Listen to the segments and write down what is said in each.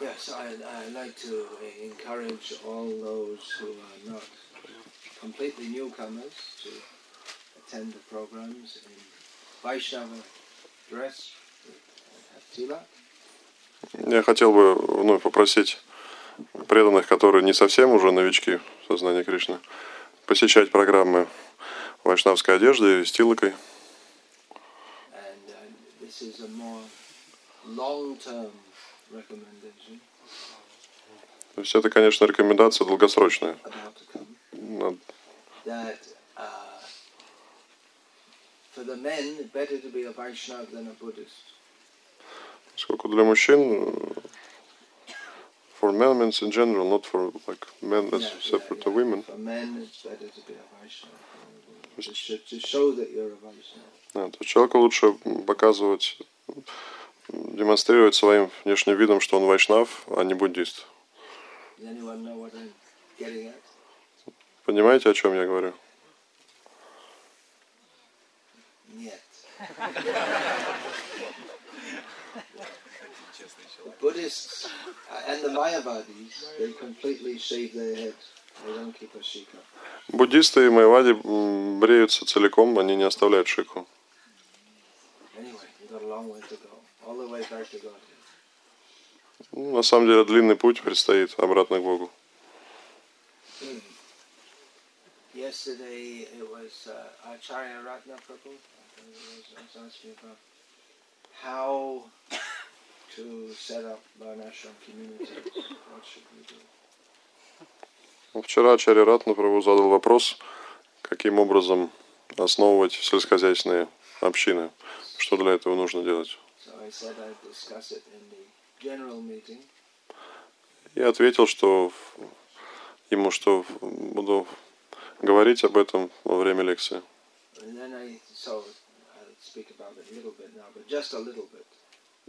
Yes, I, I like to encourage all those who are not completely newcomers to attend the programs in Vaishnava dress, have tila. Я хотел бы вновь попросить преданных, которые не совсем уже новички в сознании Кришны, посещать программы вайшнавской одежде и с тилокой. And uh, То есть это, конечно, рекомендация долгосрочная. about to come. Над- That uh, for the men, better to be a Vaishnava than a Buddhist. Поскольку для мужчин, э, for men means in general, not for like men as Yeah, separate yeah, to yeah. women. For men, it's better to be a Vaishnava. to show that you're a Vaishnava. Да, то человеку лучше показывать, демонстрировать своим внешним видом, что он вайшнав, а не буддист. Понимаете, о чем я говорю? Нет. the Buddhists and the Mayavadis, they completely shave their head. They don't keep a shika. Буддисты и майвади бреются целиком, они не оставляют шику. Anyway, Ну, на самом деле длинный путь предстоит обратно к Богу. Yesterday it was uh, Acharya Ratna Prabhu I think it was, I was asking about how to set up Varnashram communities. What should we do? Ну, Вчера Ачарья Ратна Прабhu задал вопрос, каким образом основывать сельскохозяйственные общины. Что для этого нужно делать? Я ответил, что ему, что буду говорить об этом во время лекции.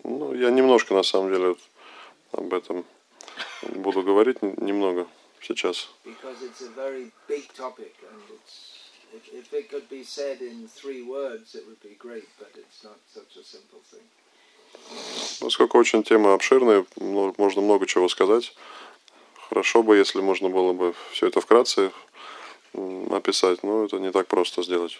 Ну, я немножко, на самом деле, об этом буду говорить, немного сейчас. If it could be said in three words, it would be great, but it's not such a simple thing. Поскольку очень тема обширная, можно много чего сказать. Хорошо бы, если можно было бы все это вкратце описать, но это не так просто сделать.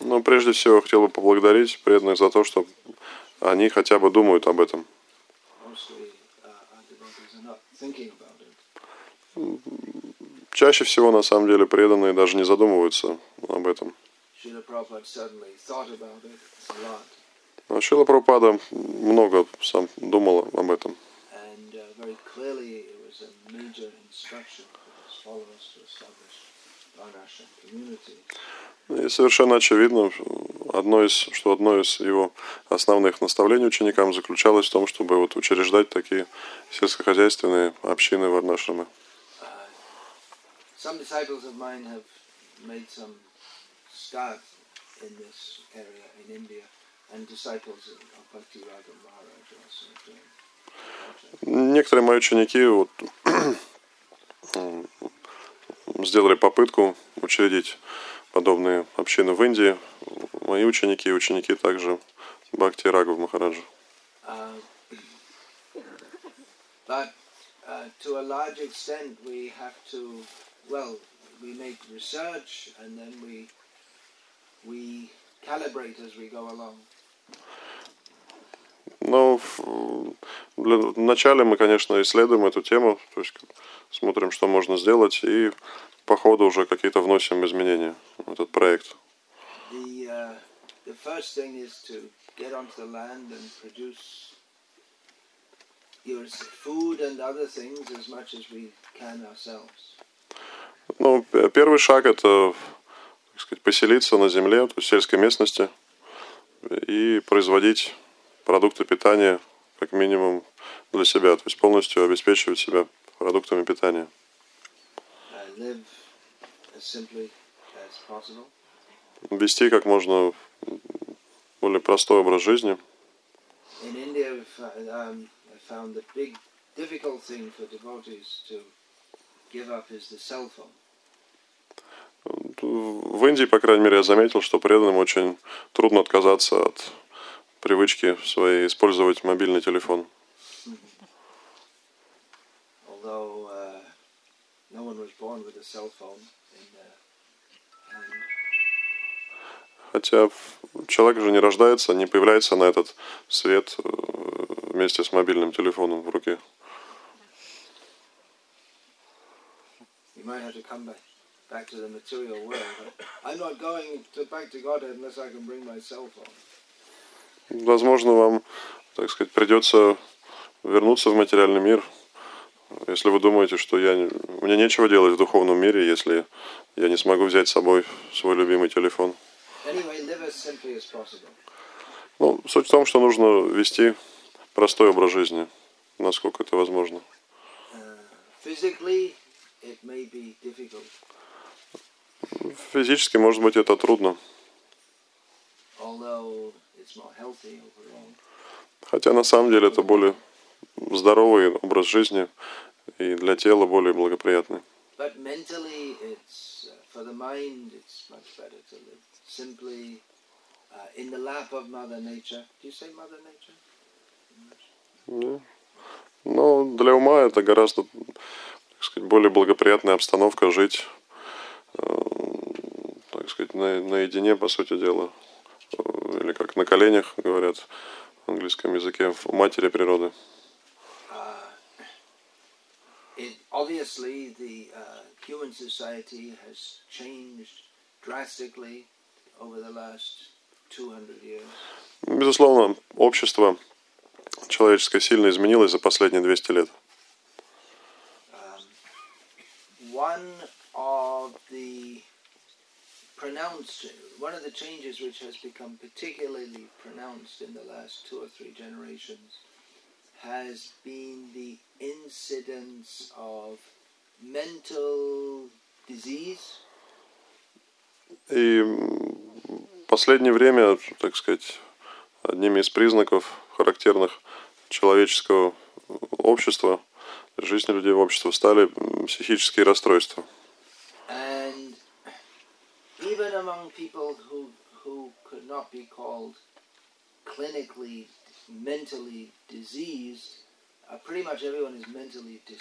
Но прежде всего хотел бы поблагодарить преданных за то, что они хотя бы думают об этом. Mostly uh, Чаще всего, на самом деле, преданные даже не задумываются об этом. Но Шила Прабхупада много сам думал об этом. Uh. И совершенно очевидно, одно из, что одно из его основных наставлений ученикам заключалось в том, чтобы вот учреждать такие сельскохозяйственные общины варнашрамы. Uh, some disciples of mine have made some start in this area in India, and disciples of Bhakti Raga Maharaj also doing. Некоторые мои ученики вот, сделали попытку учредить подобные общины в Индии. Мои ученики и ученики также Бхакти Рагов Махараджа. Uh, but uh, to a large extent, we have to, well, we make research and then we we calibrate as we go along. Для- вначале мы, конечно, исследуем эту тему, то есть смотрим, что можно сделать, и по ходу уже какие-то вносим изменения в этот проект. The uh, the first thing is to get onto the land and produce your food and other things as much as we can ourselves. Ну, первый шаг – это, так сказать, поселиться на земле, то есть в сельской местности, и производить продукты питания, как минимум, для себя, то есть полностью обеспечивать себя продуктами питания. Вести как можно более простой образ жизни. In India, we've, uh, um, I found the big difficult thing for devotees to в Индии, по крайней мере, я заметил, что преданным очень трудно отказаться от привычки своей использовать мобильный телефон. Although uh. Хотя человек же не рождается, не появляется на этот свет э, вместе с мобильным телефоном в руке. Might have to come back, back to the material world. I'm not going to back to Godhead unless I can bring my cell phone. Возможно, вам, так сказать, придется вернуться в материальный мир, если вы думаете, что я, не- мне нечего делать в духовном мире, если я не смогу взять с собой свой любимый телефон. Ну, суть в том, что нужно вести простой образ жизни, насколько это возможно. Uh, physically, it may be difficult, Физически, может быть, это трудно, although it's more healthy overall. хотя на самом деле это более здоровый образ жизни и для тела более благоприятный. Uh, uh. Но для ума это гораздо, сказать, более благоприятная обстановка жить, э, так сказать, на, наедине, по сути дела, Э, или как на коленях, говорят в английском языке, в матери природы. It, obviously, the uh, human society has changed drastically over the last 200 years. Безусловно, общество человеческое сильно изменилось за последние 200 лет. one of the pronounced, one of the changes which has become particularly pronounced in the last two or three generations has been the incidence of mental disease И м, в последнее время, так сказать, одними из признаков, характерных человеческого общества, жизни людей в обществе, стали психические расстройства.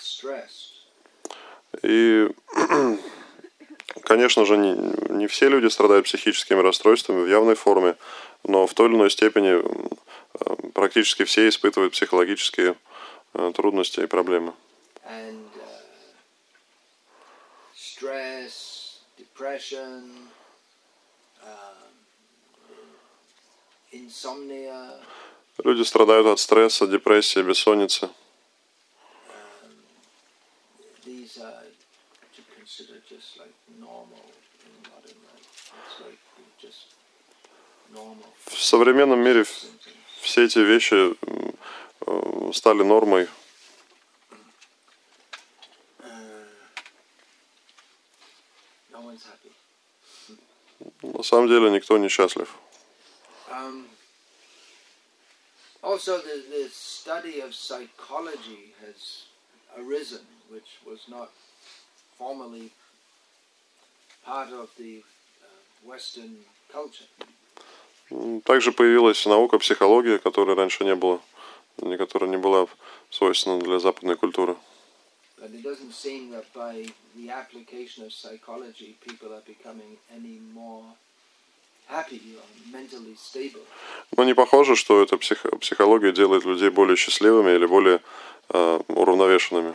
uh. И, конечно же, не, не все люди страдают психическими расстройствами в явной форме, но в той или иной степени э, практически все испытывают психологические э, трудности и проблемы. And uh, stress, depression, um, insomnia, Люди страдают от стресса, депрессии, бессонницы. um, В современном мире все эти вещи э, стали нормой. Uh, no one's happy. На самом деле никто не счастлив. Um, also, the, the study of psychology has arisen, which was not formerly part of the uh, Western culture. М, Также появилась наука психология, которой раньше не было, которая не была свойственна для западной культуры. But it doesn't seem that by the application of psychology, people are becoming any more happy or mentally stable. Но не похоже, что эта псих- психология делает людей более счастливыми или более э, уравновешенными.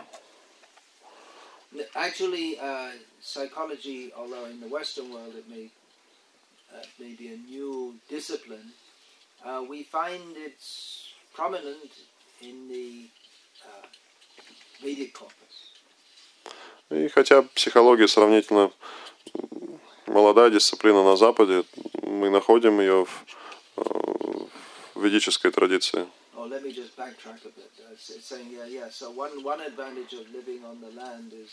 N- Actually, uh, psychology, although in the Western world it may, uh, may be a new discipline, uh, we find it's prominent in the uh, Vedic corpus. И хотя психология сравнительно молодая дисциплина на Западе, мы находим ее в, э, в ведической традиции. Let me just backtrack a bit. It's, it's saying, yeah, yeah. So one one advantage of living on the land is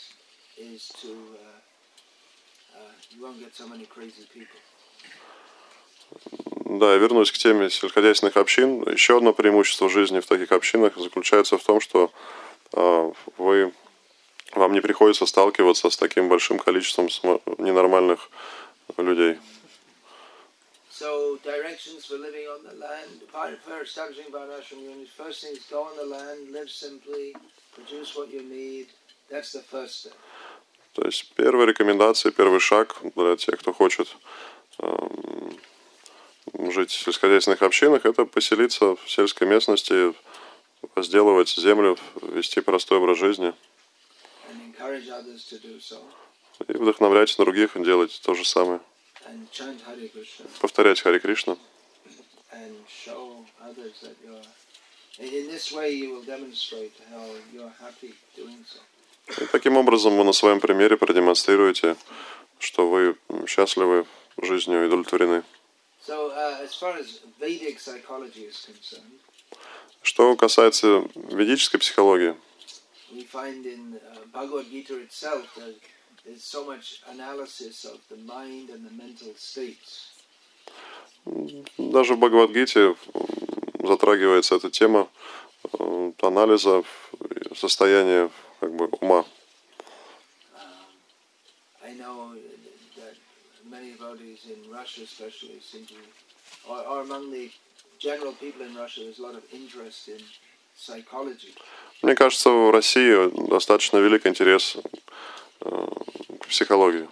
is to uh, uh, you won't get so many crazy people. Да, я вернусь к теме сельскохозяйственных общин. Еще одно преимущество жизни в таких общинах заключается в том, что э, вы вам не приходится сталкиваться с таким большим количеством ненормальных людей. So directions for living on the land. For establishing Varnashram units. First thing is go on the land, live simply, produce what you need. That's the first step. То есть первая рекомендация, первый шаг для тех, кто хочет эм, жить в сельскохозяйственных общинах, это поселиться в сельской местности, возделывать землю, вести простой образ жизни And encourage others to do so. И вдохновлять других делать то же самое. Повторять Хари Кришна. И таким образом вы на своем примере продемонстрируете, что вы счастливы жизнью и удовлетворены. Uh, Что касается ведической психологии, we find in uh, Bhagavad Gita itself that there's so much analysis of the mind and the mental states. даже в Бхагавадгите м, затрагивается эта тема э, анализа и состояния как бы ума. I know that many devotees in Russia, especially, seem to, or, or among the general people in Russia, there's a lot of interest in psychology. Мне кажется, в России достаточно велик интерес э, к психологии,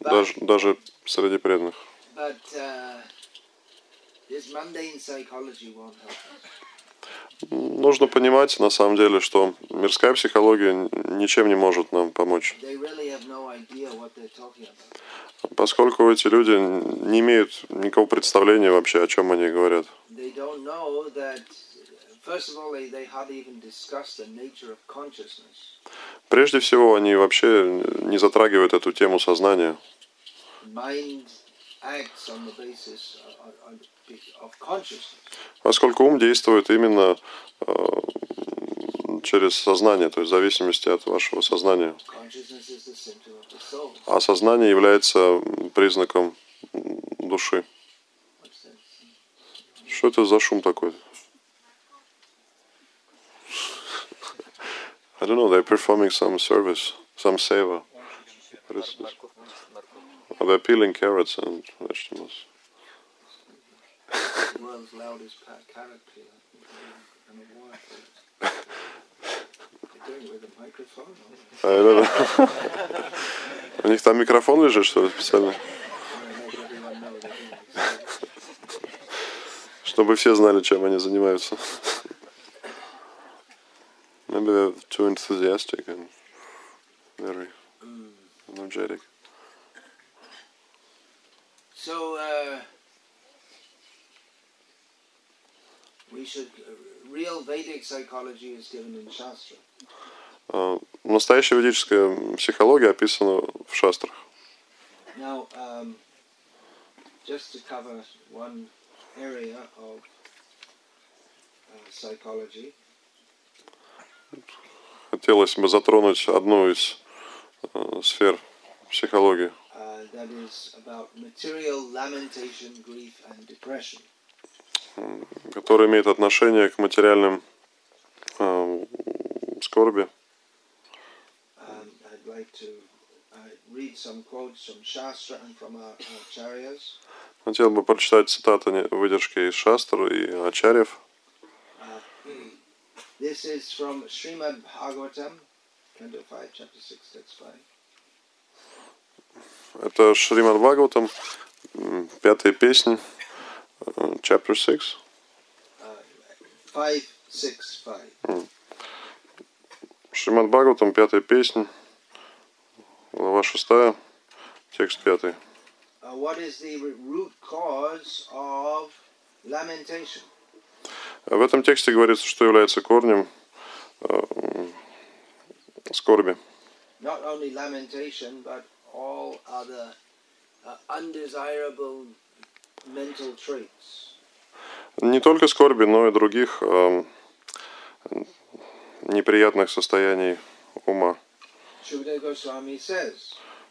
даже, даже среди преданных. us. Нужно понимать, на самом деле, что мирская психология ничем не может нам помочь, поскольку эти люди не имеют никакого представления вообще, о чем они говорят. Прежде всего, они вообще не затрагивают эту тему сознания. Поскольку ум действует именно э, через сознание, то есть в зависимости от вашего сознания. А сознание является признаком души. Что это за шум такой? I don't know, they're performing some service, some seva. What is this? Oh, they're peeling carrots and vegetables. World's loudest carrot peeler. I don't know. У них там микрофон лежит, что ли, специально? Чтобы все знали, чем они занимаются. Maybe they're too enthusiastic and very energetic. So, uh, we should. Uh, real Vedic psychology is given in Shastra. А, Настоящая ведическая психология описана в шастрах. Now, um, just to cover one area of uh, psychology, Хотелось бы затронуть одну из э, сфер психологии, uh, которая имеет отношение к материальным э, скорби. Um, uh. Хотел бы прочитать цитаты, выдержки из шастр и ачарьев. Uh, this is from Srimad Bhagavatam, Canto 5, Chapter 6, Text 5. Это Шримад Бхагаватам, м, пятая песнь, э, chapter 6. Uh, 5, 6, 5. Шримад Бхагаватам, пятая песнь, глава шестая, текст пятый. Uh, what is the r- root cause of lamentation? В этом тексте говорится, что является корнем э, скорби. Other uh. Не только скорби, но и других э, неприятных состояний ума.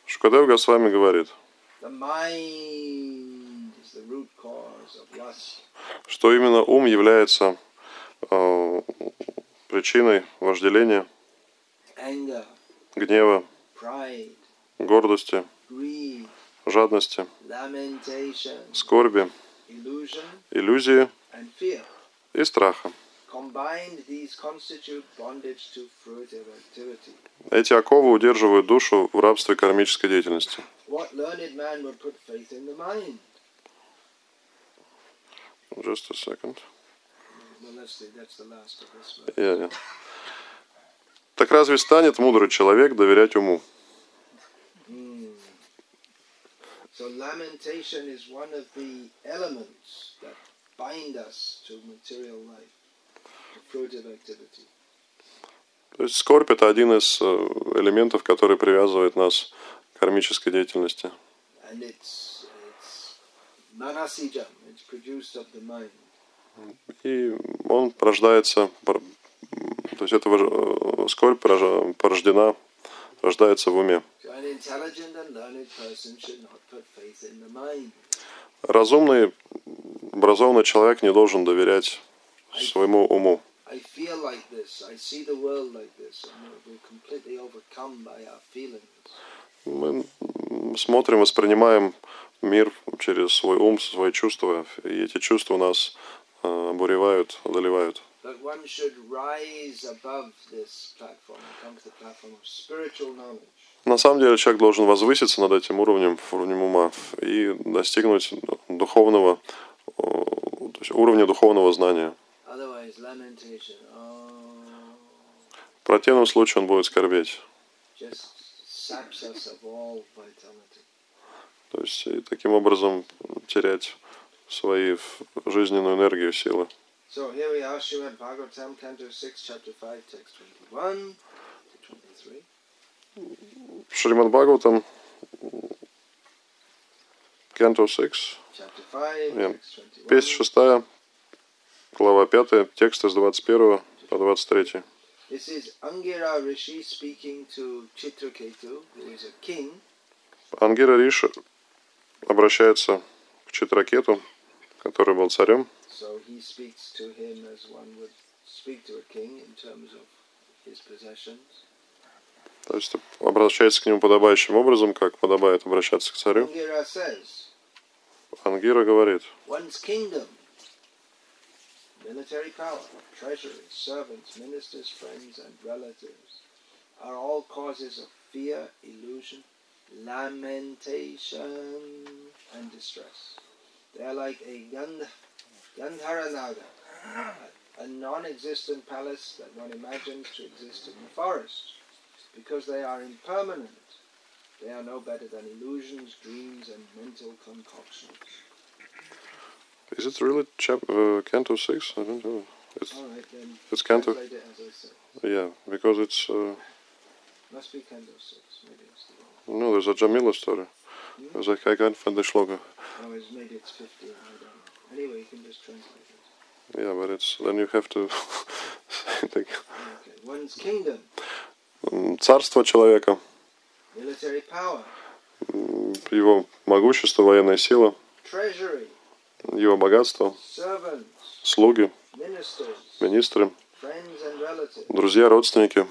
Шукадев Госвами говорит, the mind что именно ум является э, причиной вожделения. гнева, гордости, жадности, скорби, иллюзии и страха. Эти оковы удерживают душу в рабстве кармической деятельности. What learned man would put faith in the mind? Just a second. Я- я. Так разве станет мудрый человек доверять уму? Hmm. So lamentation is one of the elements that bind us to material life, to fruitive activity. То есть скорбь это один из э, элементов, который привязывает нас к кармической деятельности. And it's manasijam, it's produced of the mind. И он порождается, пор- то есть эта скорбь порож- порождена, рождается в уме. Разумный, образованный человек не должен доверять своему уму. Мы смотрим, воспринимаем мир через свой ум, свои чувства, и эти чувства нас э, обуревают, одолевают. На самом деле человек должен возвыситься над этим уровнем, уровнем ума, и достигнуть духовного, то есть уровня духовного знания. Oh, В противном случае он будет скорбеть. То есть и таким образом терять свои жизненную энергию, силы. So here we are, Srimad Bhagavatam, Canto 6, Chapter 5, Text 21 to 23. Шримад Бхагаватам, Canto 6, Chapter 5, Yeah. Text 21. песня 6, глава 5, текст с 21 по 23. This is Angira Rishi speaking to Chitraketu, who is a king, Ангира Риша обращается к Читракету, который был царем. so he speaks to him as one would speak to a king in terms of his possessions. То есть обращается к нему подобающим образом, как подобает обращаться к царю. Ангира говорит, one's kingdom, military power, treasury, servants, ministers, friends, and relatives are all causes of fear, illusion, lamentation, and distress. They are like a Gandh- Gandharanaga, a- non existent palace that one imagines to exist in the forest. Because they are impermanent, they are no better than illusions, dreams, and mental concoctions. Is it really chap uh, Canto 6? I don't know. It's, All right, then it's Canto. translate it as I say. Yeah, because it's... Uh, Must be Canto 6. Maybe it's the wrong. no, there's a Jamila story. Because I, I can't find the shloka. Oh, it's, maybe it's 15. I don't know. Anyway, you can just translate it. Yeah, but it's... Then you have to... think. Okay. One's kingdom, М, Царство человека, military power, м, его могущество, военная сила, treasury, Его богатство, слуги, министры, друзья, родственники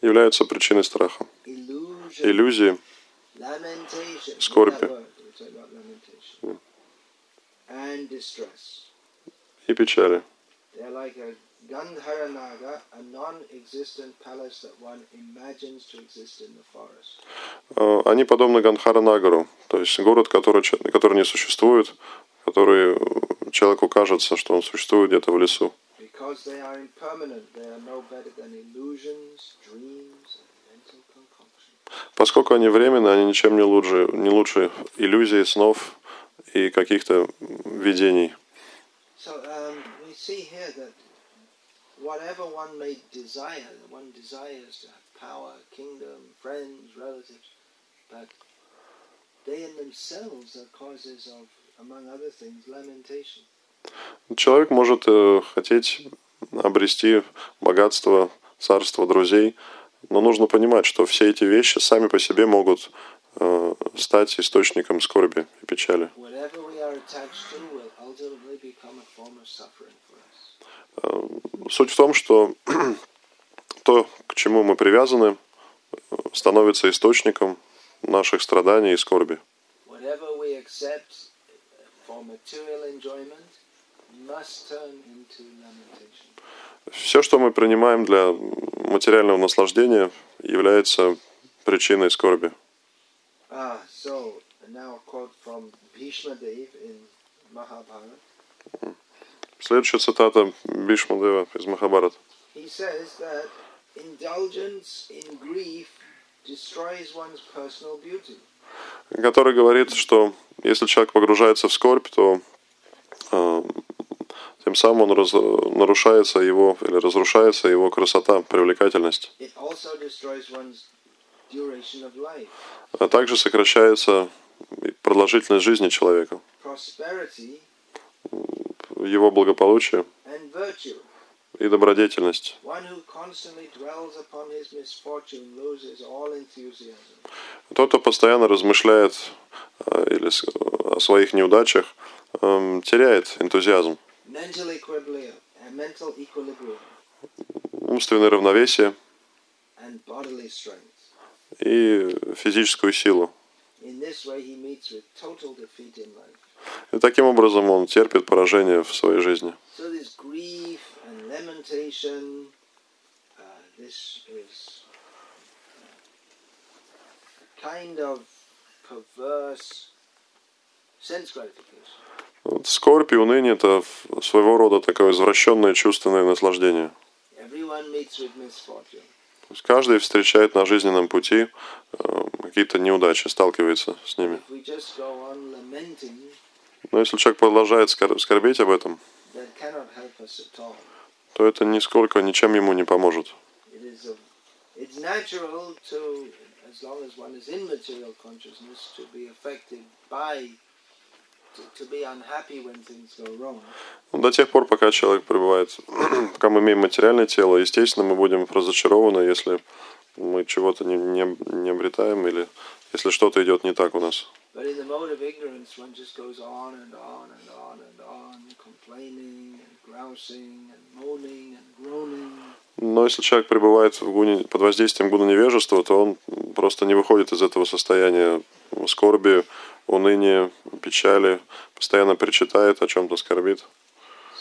являются причиной страха, иллюзии, Скорби. и печали. They're like a Gandharanaga, a non-existent palace that one imagines to exist in the forest. Э, Они подобны Ганхара Нагару, то есть город, который, который не существует, который э, человеку кажется, что он существует где-то в лесу. Because they are impermanent, they are no better than illusions, dreams, and mental concoctions. Поскольку они временны, они ничем не лучше, не лучше иллюзий, снов и каких-то видений. So um, we see here that whatever one may desire, one desires to have power, kingdom, friends, relatives, but they in themselves are causes of, among other things, lamentation. Человек может э, хотеть обрести богатство, царство, друзей, но нужно понимать, что все эти вещи сами по себе могут э, стать источником скорби и печали. Whatever we are attached to will ultimately become a form of suffering. Э, Суть в том, что то, к чему мы привязаны, э, становится источником наших страданий и скорби. Все, что мы принимаем для материального наслаждения, является причиной скорби. Ah, so now a quote from Bhishma Dev in Mahabharata. Следующая цитата Бишмадева из Махабарата. Который говорит, что если человек погружается в скорбь, то э, тем самым он раз- нарушается его или разрушается его красота, привлекательность. А также сокращается продолжительность жизни человека, его благополучие и добродетельность. Тот, кто постоянно размышляет э, или о своих неудачах, эм, теряет энтузиазм, uh, умственное равновесие и физическую силу. In this way, he meets with total defeat in life. И таким образом он терпит поражение в своей жизни. Uh, uh. Вот Скорбь и уныние – это своего рода такое извращенное чувственное наслаждение. То есть каждый встречает на жизненном пути э, какие-то неудачи, сталкивается с ними. Но если человек продолжает скор- скорбеть об этом, то это нисколько ничем ему не поможет. Ну, До тех пор, пока человек пребывает, пока мы имеем материальное тело, естественно, мы будем разочарованы, если мы чего-то не, не, не обретаем или если что-то идет не так у нас. But in the mode of ignorance, one just goes on and on and on and on, complaining and grousing and moaning and groaning. Но если человек пребывает в гуне, под воздействием гуна невежества, то он просто не выходит из этого состояния скорби, уныния, печали, постоянно причитает, о чем-то скорбит.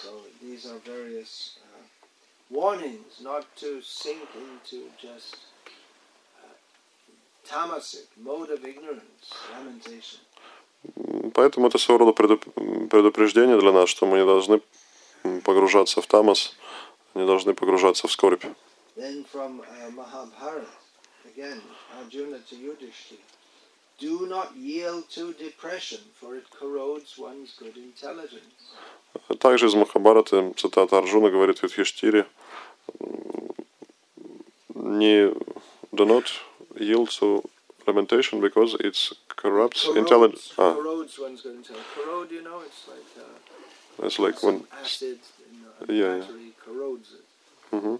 So these are various uh, warnings not to sink into just uh, tamasic, mode of ignorance, lamentation. Поэтому это своего рода предуп- предупреждение для нас, что мы не должны погружаться в тамас, не должны погружаться в скорбь. Uh. Также из Махабараты цитата Арджуна говорит Юдхиштире, м, не do not yield to lamentation because it corrupts intelligence. Corrodes, Ah, corrodes one's good intelligence. Corrode, you know, it's like uh, it's like when acid in a Yeah, yeah. corrodes it. Мгм.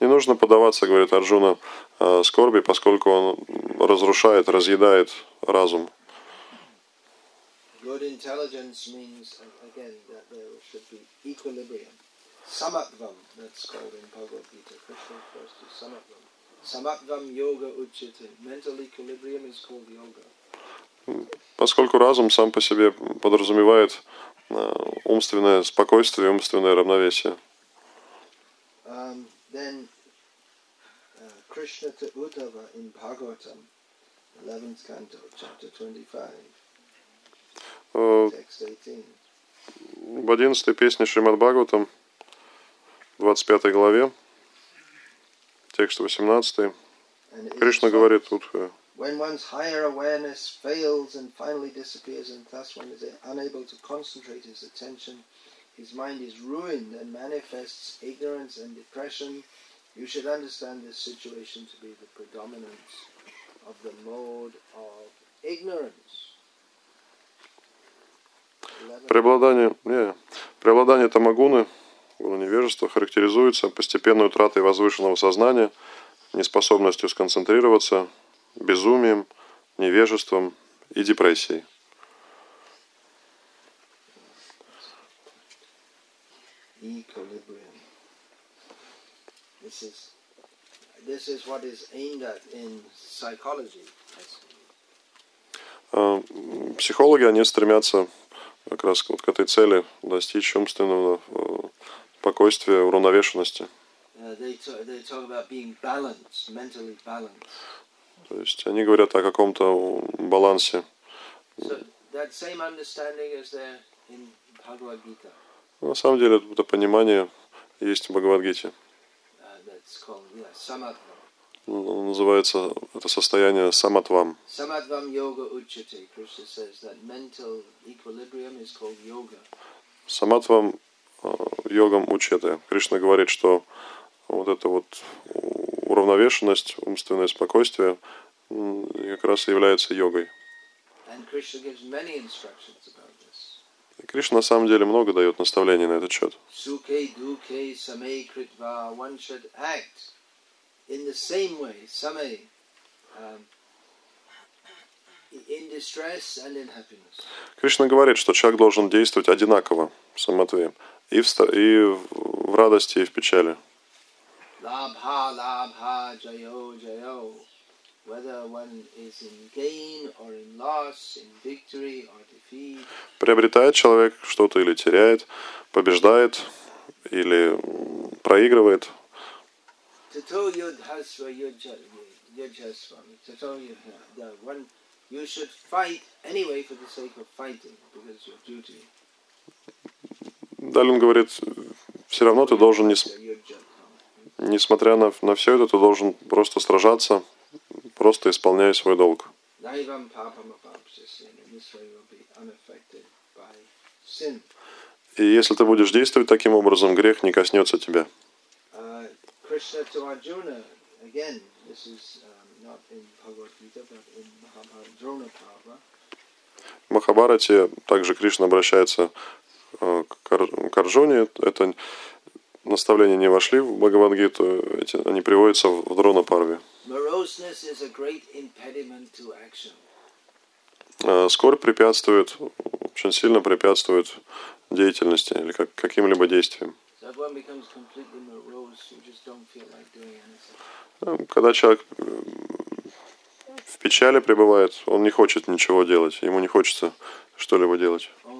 Не нужно поддаваться, говорит Арджуна, э, скорби, поскольку он разрушает, разъедает разум. Good intelligence means, uh, again, that there should be equilibrium. Samatvam, that's called in Bhagavad Gita. Krishna refers to samatvam. Samatvam yoga uchite. Mental equilibrium is called yoga. Поскольку разум сам по себе подразумевает э, умственное спокойствие, умственное равновесие. Um, then uh, Krishna to Uddhava in Bhagavatam, 11th canto, chapter 25, Э, text 18. В 11 песне Шримад Бхагаватам, 25 главе, текст 18, And it is Кришна говорит тут, э, When one's higher awareness fails and finally disappears, and thus one is unable to concentrate his attention, his mind is ruined and manifests ignorance and depression. You should understand this situation to be the predominance of the mode of ignorance. Eleven. преобладание, не, преобладание тамагуны, гуна невежества, характеризуется постепенной утратой возвышенного сознания, неспособностью сконцентрироваться, безумием, невежеством и депрессией. equilibrium. This is this is what is aimed at in psychology. А, Психологи, они стремятся как раз вот к этой цели достичь умственного э, спокойствия, уравновешенности. Uh. То есть они говорят о каком-то балансе. На самом деле это понимание есть в Бхагавадгите. Uh. Ну, Называется это состояние саматвам. Samatvam yoga uchate. Krishna says that mental equilibrium is called yoga. Саматвам э, йогам учеты. Кришна говорит, что вот эта вот уравновешенность, умственное спокойствие как раз и является йогой. И Кришна на самом деле много дает наставлений на этот счет. Um. Кришна говорит, что человек должен действовать одинаково в самотве. И в, и в радости, и в печали. Приобретает человек что-то или теряет, побеждает или проигрывает. Далее он говорит, все равно ты должен, несмотря на, на все это, ты должен просто сражаться, просто исполняя свой долг. И если ты будешь действовать таким образом, грех не коснется тебя. Um. В Махабарате также Кришна обращается э, к Ар- к Арджуне. Это наставления не вошли в Бхагавадгиту, эти, они приводятся в Дрона action. Э, Скорбь препятствует, очень сильно препятствует деятельности или как, каким-либо действиям. Э, Когда человек в печали пребывает, он не хочет ничего делать, ему не хочется что-либо делать. Oh,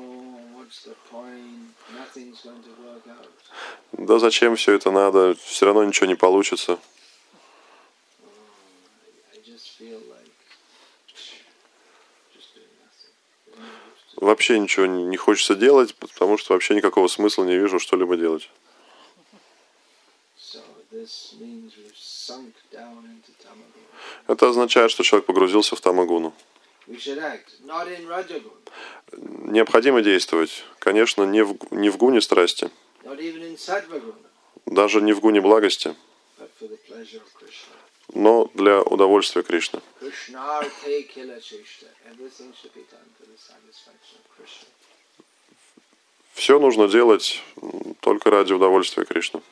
what's the point? Nothing's going to work out. Да зачем все это надо, все равно ничего не получится. Вообще ничего не хочется делать, потому что вообще никакого смысла не вижу что-либо делать. Это означает, что человек погрузился в тамагуну. Необходимо действовать. Конечно, не в, не в гуне страсти, даже не в гуне благости, но для удовольствия Кришны. Все нужно делать только ради удовольствия Кришны.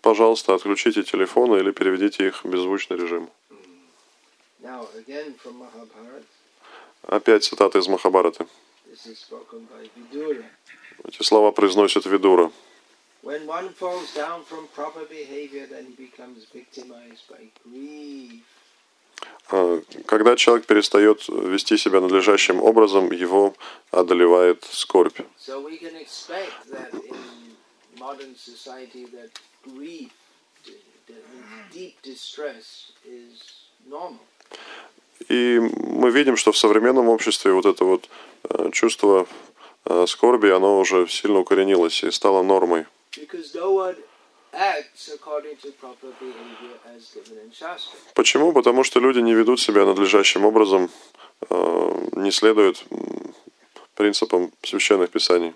Пожалуйста, отключите телефоны или переведите их в беззвучный режим. Now, again from Mahabharata, Опять цитата из Махабараты. Эти слова произносит Видура. А, Когда человек перестает вести себя надлежащим образом, его одолевает скорбь. И мы видим, что в современном обществе вот это вот э, чувство э, скорби, оно уже сильно укоренилось и стало нормой. Почему? Потому что люди не ведут себя надлежащим образом, э, не следуют принципам священных писаний.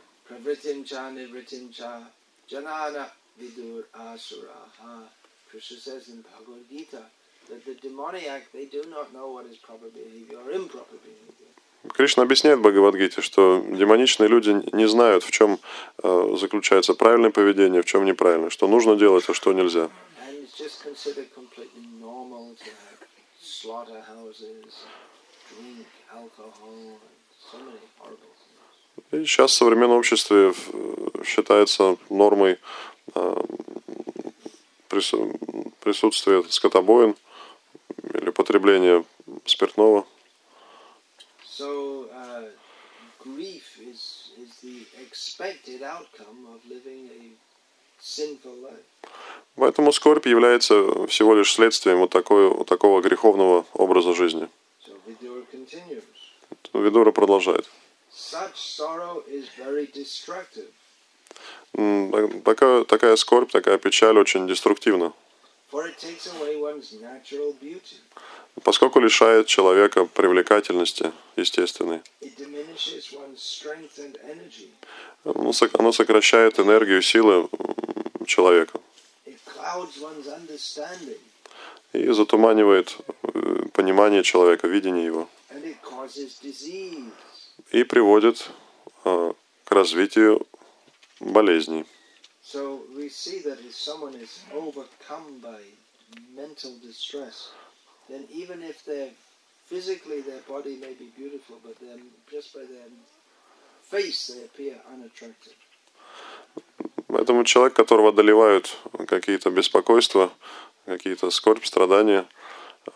Krishna says in Bhagavad Gita Кришна объясняет в Бхагавадгите, что демоничные люди не знают, в чем э, заключается правильное поведение, в чем неправильное, что нужно делать, а что нельзя. И сейчас в современном обществе э, считается нормой э, прису- присутствие скотобоин или потребление спиртного. So uh, grief is is the expected outcome of living a sinful life. Поэтому скорбь является всего лишь следствием вот, такой, вот такого греховного образа жизни. So Vidura continues. Видура продолжает. Such sorrow is very destructive, Такая, такая скорбь, такая печаль очень деструктивна, поскольку лишает человека привлекательности естественной. Оно сок- оно сокращает энергию, силы человека. И затуманивает э, понимание человека, видение его, и приводит э, к развитию болезней. So we see that if someone is overcome by mental distress, then even if they're physically their body may be beautiful, but then just by their face they appear unattractive. Поэтому человек, которого одолевают какие-то беспокойства, какие-то скорбь, страдания,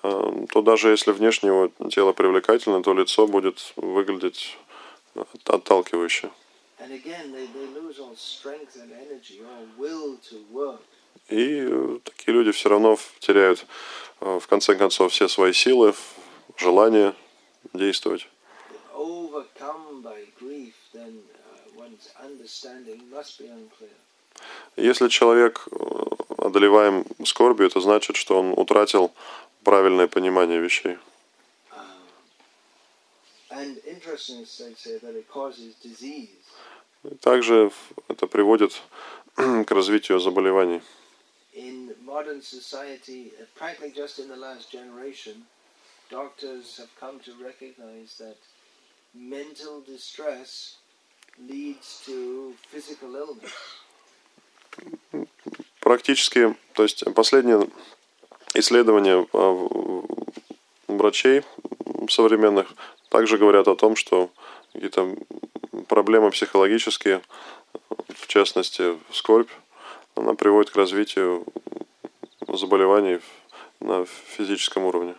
э, то даже если внешне его тело привлекательно, то лицо будет выглядеть от- отталкивающе. И такие люди все равно теряют, э, в конце концов, все свои силы, желание действовать. Uh. Если человек э, одолеваем скорбью, это значит, что он утратил правильное понимание вещей. Um, and interesting they say that it causes disease. И Также это приводит к развитию заболеваний. in modern society, uh, practically just in the last generation, doctors have come to recognize that mental distress leads to physical illness. Практически, то есть последние исследования а, врачей современных также говорят о том, что какие-то проблемы психологические, в частности скорбь, она приводит к развитию заболеваний на физическом уровне.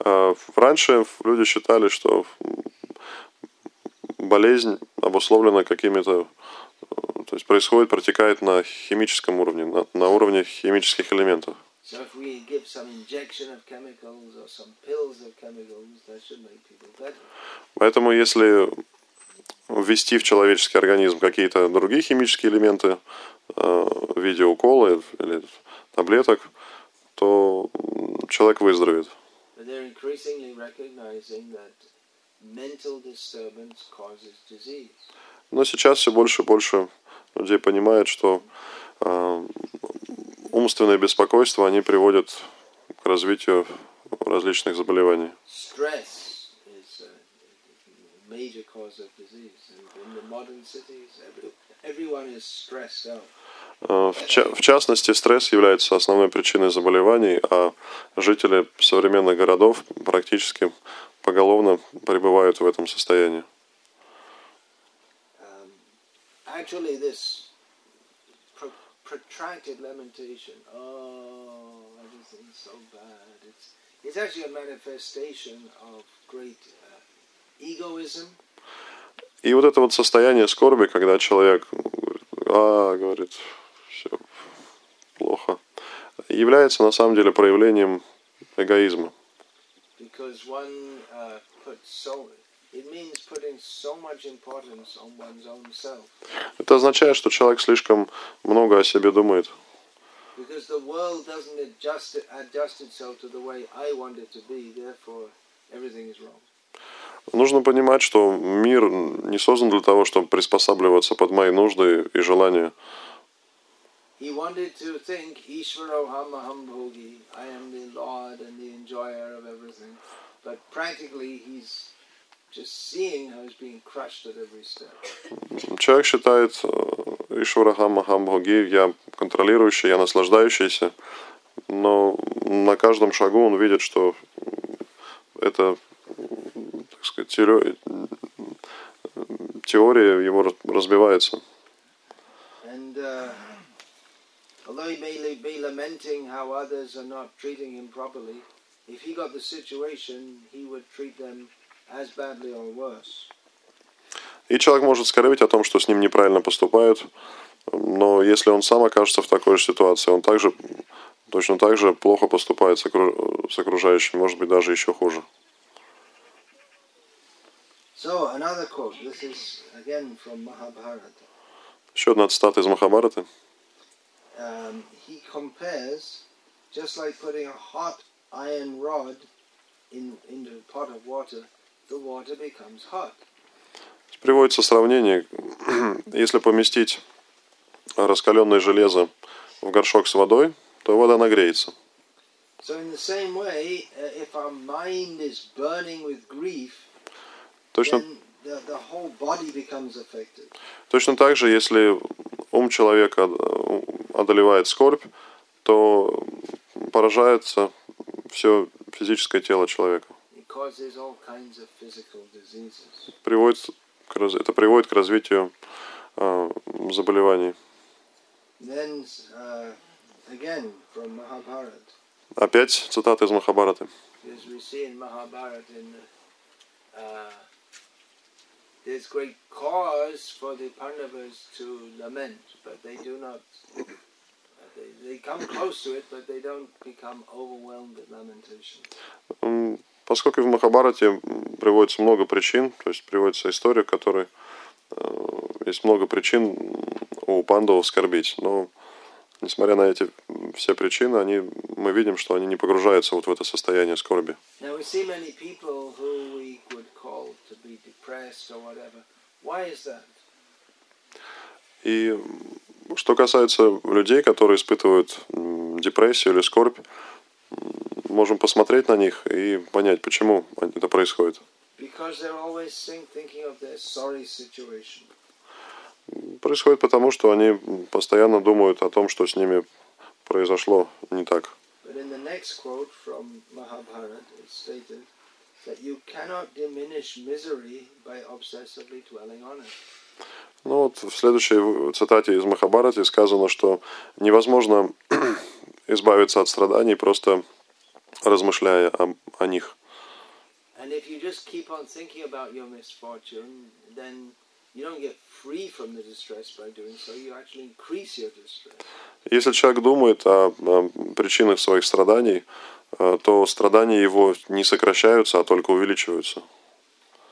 А Раньше люди считали, что болезнь обусловлена какими-то, то есть происходит, протекает на химическом уровне, на, на уровне химических элементов. So if we give some injection of chemicals or some pills of chemicals, that should make people better. Поэтому если ввести в человеческий организм какие-то другие химические элементы э, в виде укола или таблеток, то человек выздоровеет. Но сейчас все больше и больше людей понимают, что э, умственные беспокойства, они приводят к развитию различных заболеваний. Э, В, ча- в частности, стресс является основной причиной заболеваний, а жители современных городов практически поголовно пребывают в этом состоянии. Um, actually, this pro- protracted lamentation, oh, everything's so bad, it's, it's actually a manifestation of great uh, egoism И вот это вот состояние скорби, когда человек говорит, а, говорит, все плохо, является на самом деле проявлением эгоизма. because one uh, puts so, it means putting so much importance on one's own self. Это означает, что человек слишком много о себе думает. Because the world doesn't adjust, it, adjust itself to the way I want it to be, therefore everything is wrong. Нужно понимать, что мир не создан для того, чтобы приспосабливаться под мои нужды и желания. He wanted to think, Ishvaro Hamaham Bhogi, I am the Lord and the enjoyer of everything. But practically he's Человек считает Ишварахам Махамбхоги, я контролирующий, я наслаждающийся, но на каждом шагу он видит, что это, так сказать, теория его раз- разбивается. And uh, although he may li- be lamenting how others are not treating him properly, if he got the situation, he would treat them И человек может скорбить о том, что с ним неправильно поступают, но если он сам окажется в такой же ситуации, он также точно так же плохо поступает с, окру- с окружающими, может быть, даже еще хуже. Еще одна цитата из Махабараты. Um, he compares, just like putting a hot iron rod in into a pot of water, Приводится сравнение, если поместить раскаленное железо в горшок с водой, то вода нагреется. So in the same way, if our mind is burning with grief, Точно, then the, the whole body becomes affected. точно так же, если ум человека э, одолевает скорбь, то поражается все физическое тело человека. It causes all kinds of physical diseases. Приводит к раз- это приводит к развитию э, заболеваний. Then uh, again from Опять цитата из Махабараты. uh, there's great cause for the Pandavas to lament, but they do not. uh, They, they come close to it, but they don't become overwhelmed with lamentation. Поскольку в Махабарате приводится много причин, то есть приводится история, в которой э, есть много причин у пандавов скорбить. Но несмотря на эти все причины, они, мы видим, что они не погружаются вот в это состояние скорби. И что касается людей, которые испытывают депрессию или скорбь, можем посмотреть на них и понять, почему это происходит. Происходит потому, что они постоянно думают о том, что с ними произошло не так. Ну вот в следующей цитате из Махабарати сказано, что невозможно избавиться от страданий, просто размышляя о, о них. Если человек думает о, о причинах своих страданий, э, то страдания его не сокращаются, а только увеличиваются.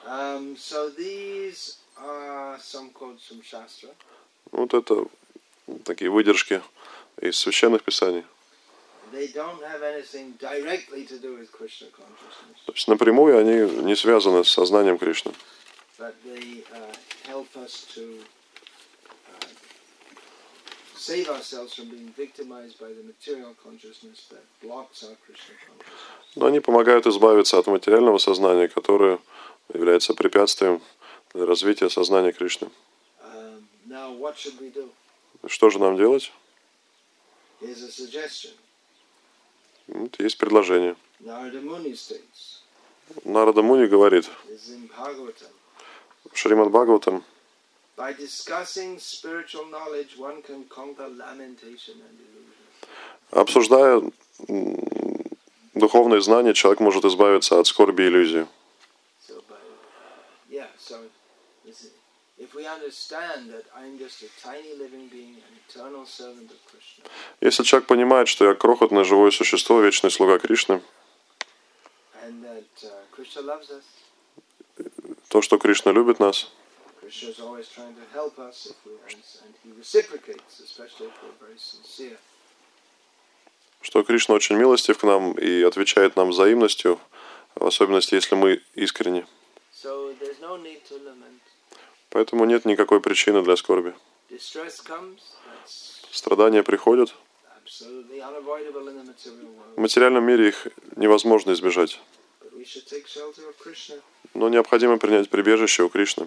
Um, so these are some quotes from Shastra. Вот это такие выдержки из священных писаний. То есть напрямую они не связаны с сознанием Кришны. Но они помогают избавиться от материального сознания, которое является препятствием для развития сознания Кришны. Um? Что же нам делать? Вот есть предложение. Нарада Муни говорит, Шримад Бхагаватам, обсуждая духовные знания, человек может избавиться от скорби и иллюзии. So, by, uh, yeah, so Если человек понимает, что я крохотное живое существо, вечный слуга Кришны, uh, то, что Кришна любит нас, что Кришна очень милостив к нам и отвечает нам взаимностью, в особенности, если мы искренни. So there's no need to lament. Поэтому нет никакой причины для скорби. Страдания приходят. В материальном мире их невозможно избежать. Но необходимо принять прибежище у Кришны.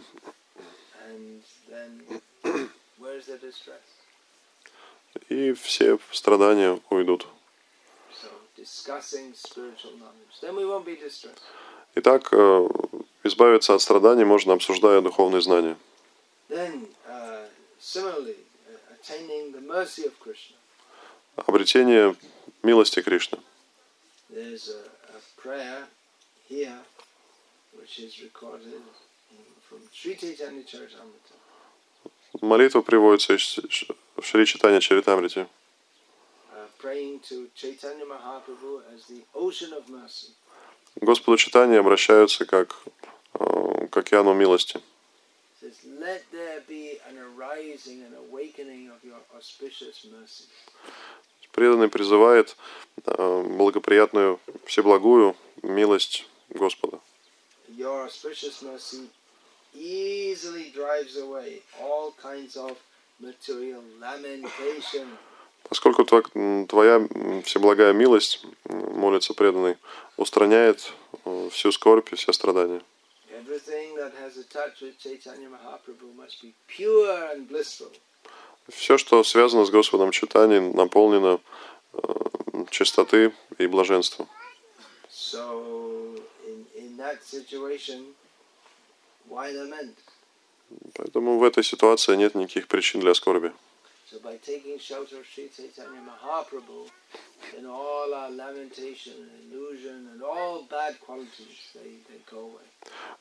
И все страдания уйдут. Итак, э, избавиться от страданий можно, обсуждая духовные знания. Uh, uh. Обретение милости Кришны. Молитва приводится в Шри Читания uh. К Господу Читания обращаются как э, к океану милости. Преданный призывает э, благоприятную, всеблагую милость Господа. Your auspicious mercy easily drives away all kinds of material lamentation, Поскольку твоя всеблагая милость, молится преданный, устраняет э, всю скорбь и все страдания. Все, что связано с Господом Читанией, наполнено э, чистоты и блаженства. So, in, in that situation, why lament? Поэтому в этой ситуации нет никаких причин для скорби.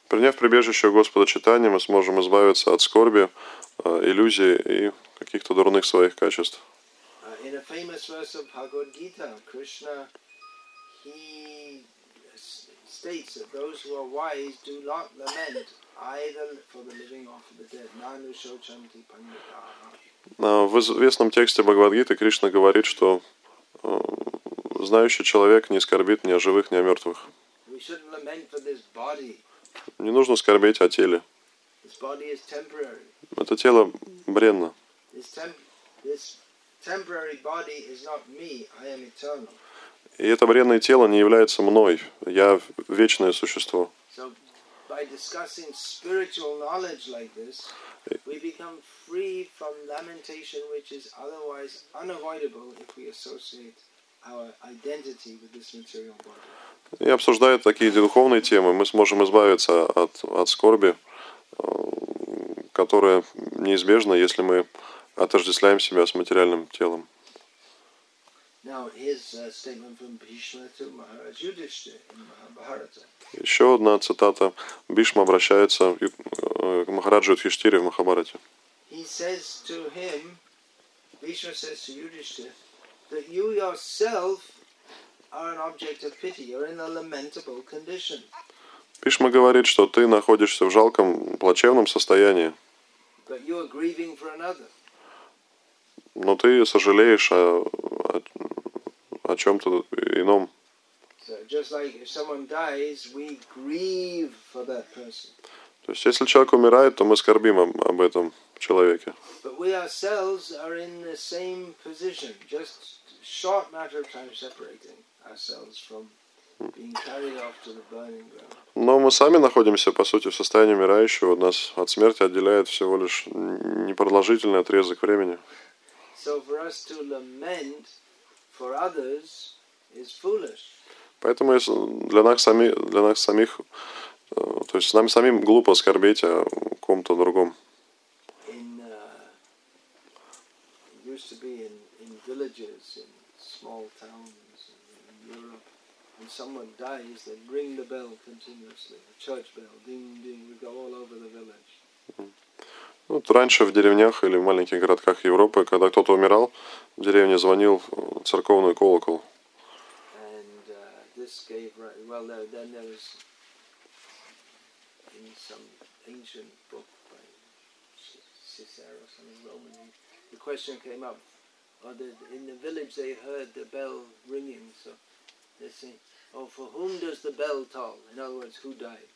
Приняв прибежище Господа Читания, мы сможем избавиться от скорби, э, иллюзий и каких-то дурных своих качеств. Uh, in a famous verse of Bhagavad Gita, Krishna, he s- states that those who are wise do not lament either for the living or for the dead. Nanu shochanti panditaha. А В известном тексте Бхагавадгиты Кришна говорит, что э, знающий человек не скорбит ни о живых, ни о мертвых. We shouldn't lament for this body. Не нужно скорбеть о теле. Это тело бренно. И это бренное тело не является мной. Я вечное существо. И обсуждая такие духовные темы, мы сможем избавиться от, от скорби, э, которая неизбежна, если мы отождествляем себя с материальным телом. Еще одна цитата. Бишма обращается э, к Махараджу Юдхиштире в Махабарате. He says to him, Bhishma says to Yudhishthir, that you yourself are an object of pity. You're in a lamentable condition. Бишма говорит, что ты находишься в жалком, плачевном состоянии, But you are grieving for another. но ты сожалеешь о, о, о чем-то ином. So just like if someone dies, we grieve for that person. То есть, если человек умирает, то мы скорбим об, об этом человеке. Но мы сами находимся, по сути, в состоянии умирающего. Нас от смерти отделяет всего лишь непродолжительный отрезок времени. Поэтому для нас, сами, для нас самих, то есть нам самим глупо скорбеть о ком-то другом. In uh, it used to be in, in villages, in small towns in, in Europe. When someone dies, they ring the bell continuously, a church bell, ding ding, we go all over the village. Вот раньше в деревнях или в маленьких городках Европы, когда кто-то умирал, в деревне звонил э, церковный колокол. And uh, this gave well, there, then there was some ancient book by Cicero, some Roman, the question came up, or the, in the village they heard the bell ringing, so they say, oh, for whom does the bell toll? In other words, who died?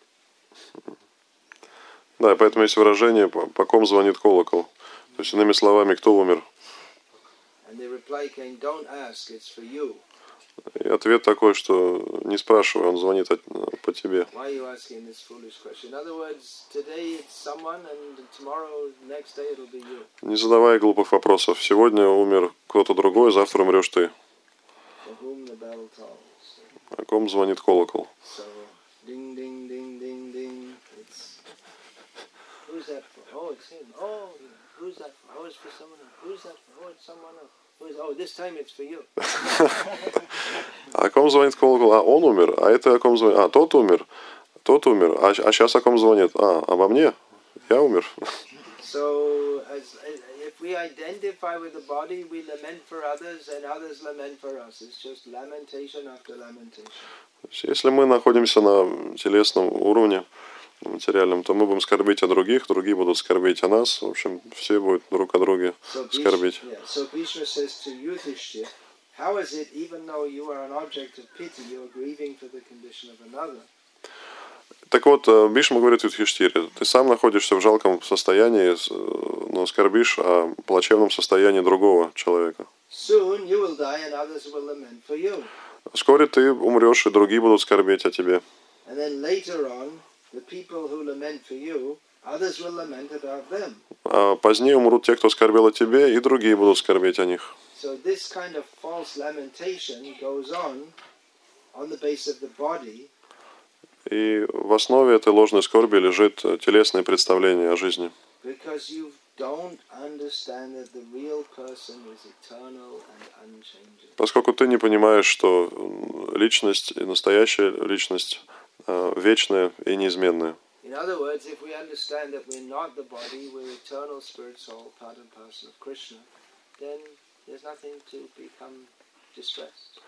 Да, поэтому есть выражение «по, по ком звонит колокол». То есть, иными словами, кто умер. And the reply came, don't ask, it's for you. И ответ такой, что не спрашивай, он звонит от- по тебе. Не задавай глупых вопросов. Сегодня умер кто-то другой, завтра умрешь ты. о ком звонит колокол. So, ding, ding, ding, ding, ding. It's who's that for? Oh, it's him. Oh, who's that for? Oh, it's for someone else. Who's that for? Oh, it's someone else. Oh. А о ком звонит колокол? А, он умер. А это о ком звонит? А, тот умер. Тот умер. А, а сейчас о ком звонит? А, обо мне? Я умер. So, as, as if we identify with the body, we lament for others, and others lament for us. It's just lamentation after lamentation. То есть, Если мы находимся на телесном уровне, материальном, то мы будем скорбить о других, другие будут скорбить о нас. В общем, все будут друг о друге So, скорбить. yeah, so Bhishma says to Yudhishthir, how is it, even though you are an object of pity, you are grieving for the condition of another? Так вот, э, Бишма говорит Юдхиштире, ты сам находишься в жалком состоянии, э, но скорбишь о плачевном состоянии другого человека. Вскоре ты умрешь, и другие будут скорбеть о тебе. And then later on, А позднее умрут те, кто скорбел о тебе, и другие будут скорбеть о них. И в основе этой ложной скорби лежит э, телесное представление о жизни. Поскольку ты не понимаешь, что личность и настоящая личность э, вечная и distressed.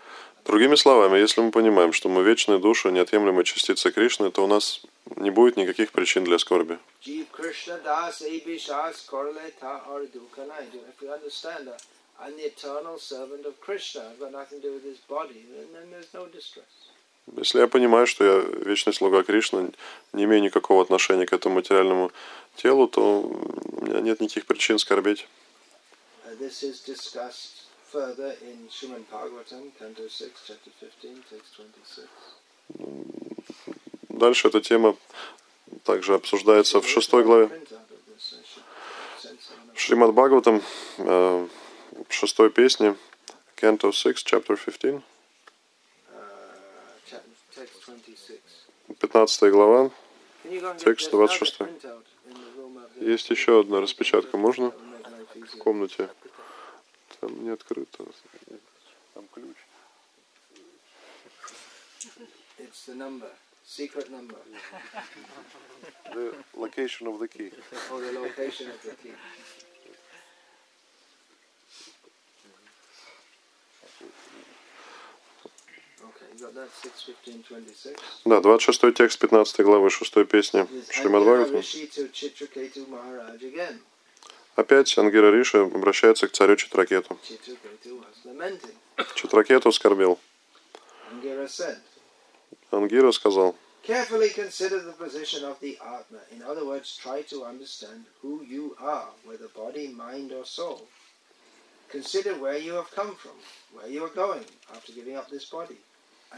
Другими словами, если мы понимаем, что мы вечные души, неотъемлемые частицы Кришны, то у нас не будет никаких причин для скорби. Krishna Das Abhishas Korle Ta Ardukanai. If we understand that I'm the eternal servant of Krishna, I've got nothing to do with his body, then, then there's no distress. Если я понимаю, что я вечный слуга Кришны, не имею никакого отношения к этому материальному телу, то у меня нет никаких причин скорбеть. Uh, this is discussed further in Srimad Bhagavatam, Canto 6, Chapter 15, Text 26. Дальше эта тема также обсуждается в шестой главе. Шримад Бхагаватам, э, в шестой песне, Canto 6, Chapter 15, Uh, chap- text 26. 15 глава. Текст there's another 26. printout in the room up there? Есть еще одна распечатка, можно? В комнате. Там не открыто. Там ключ. It's the number, secret number, The location of the key. or the location of the key. Okay, you got that 61526. Да, 26 текст 15 главы 6 песни Is Шримад Angara Бхагаватам. Rishi to Chitraketu Maharaj again. Опять Ангира Риши обращается к царю Читракету. Читракету said, Ангира сказал. Consider where you have come from, where you are going after giving up this body,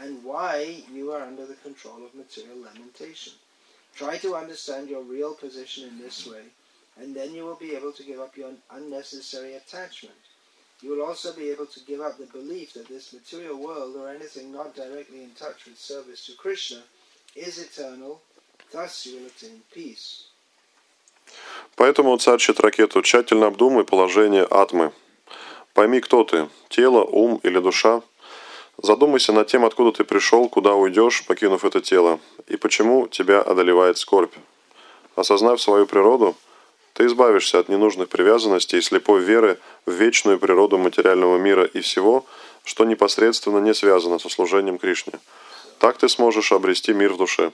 and why you are under the control of material lamentation. Try to understand your real position in this way, and then you will be able to give up your unnecessary attachment. You will also be able to give up the belief that this material world or anything not directly in touch with service to Krishna is eternal, thus you will attain peace. Поэтому, царь Читракету, тщательно обдумай положение атмы. Пойми, кто ты – тело, ум или душа. Задумайся над тем, откуда ты пришел, куда уйдешь, покинув это тело, и почему тебя одолевает скорбь. Осознав свою природу, ты избавишься от ненужных привязанностей и слепой веры в вечную природу материального мира и всего, что непосредственно не связано со служением Кришне. Так ты сможешь обрести мир в душе.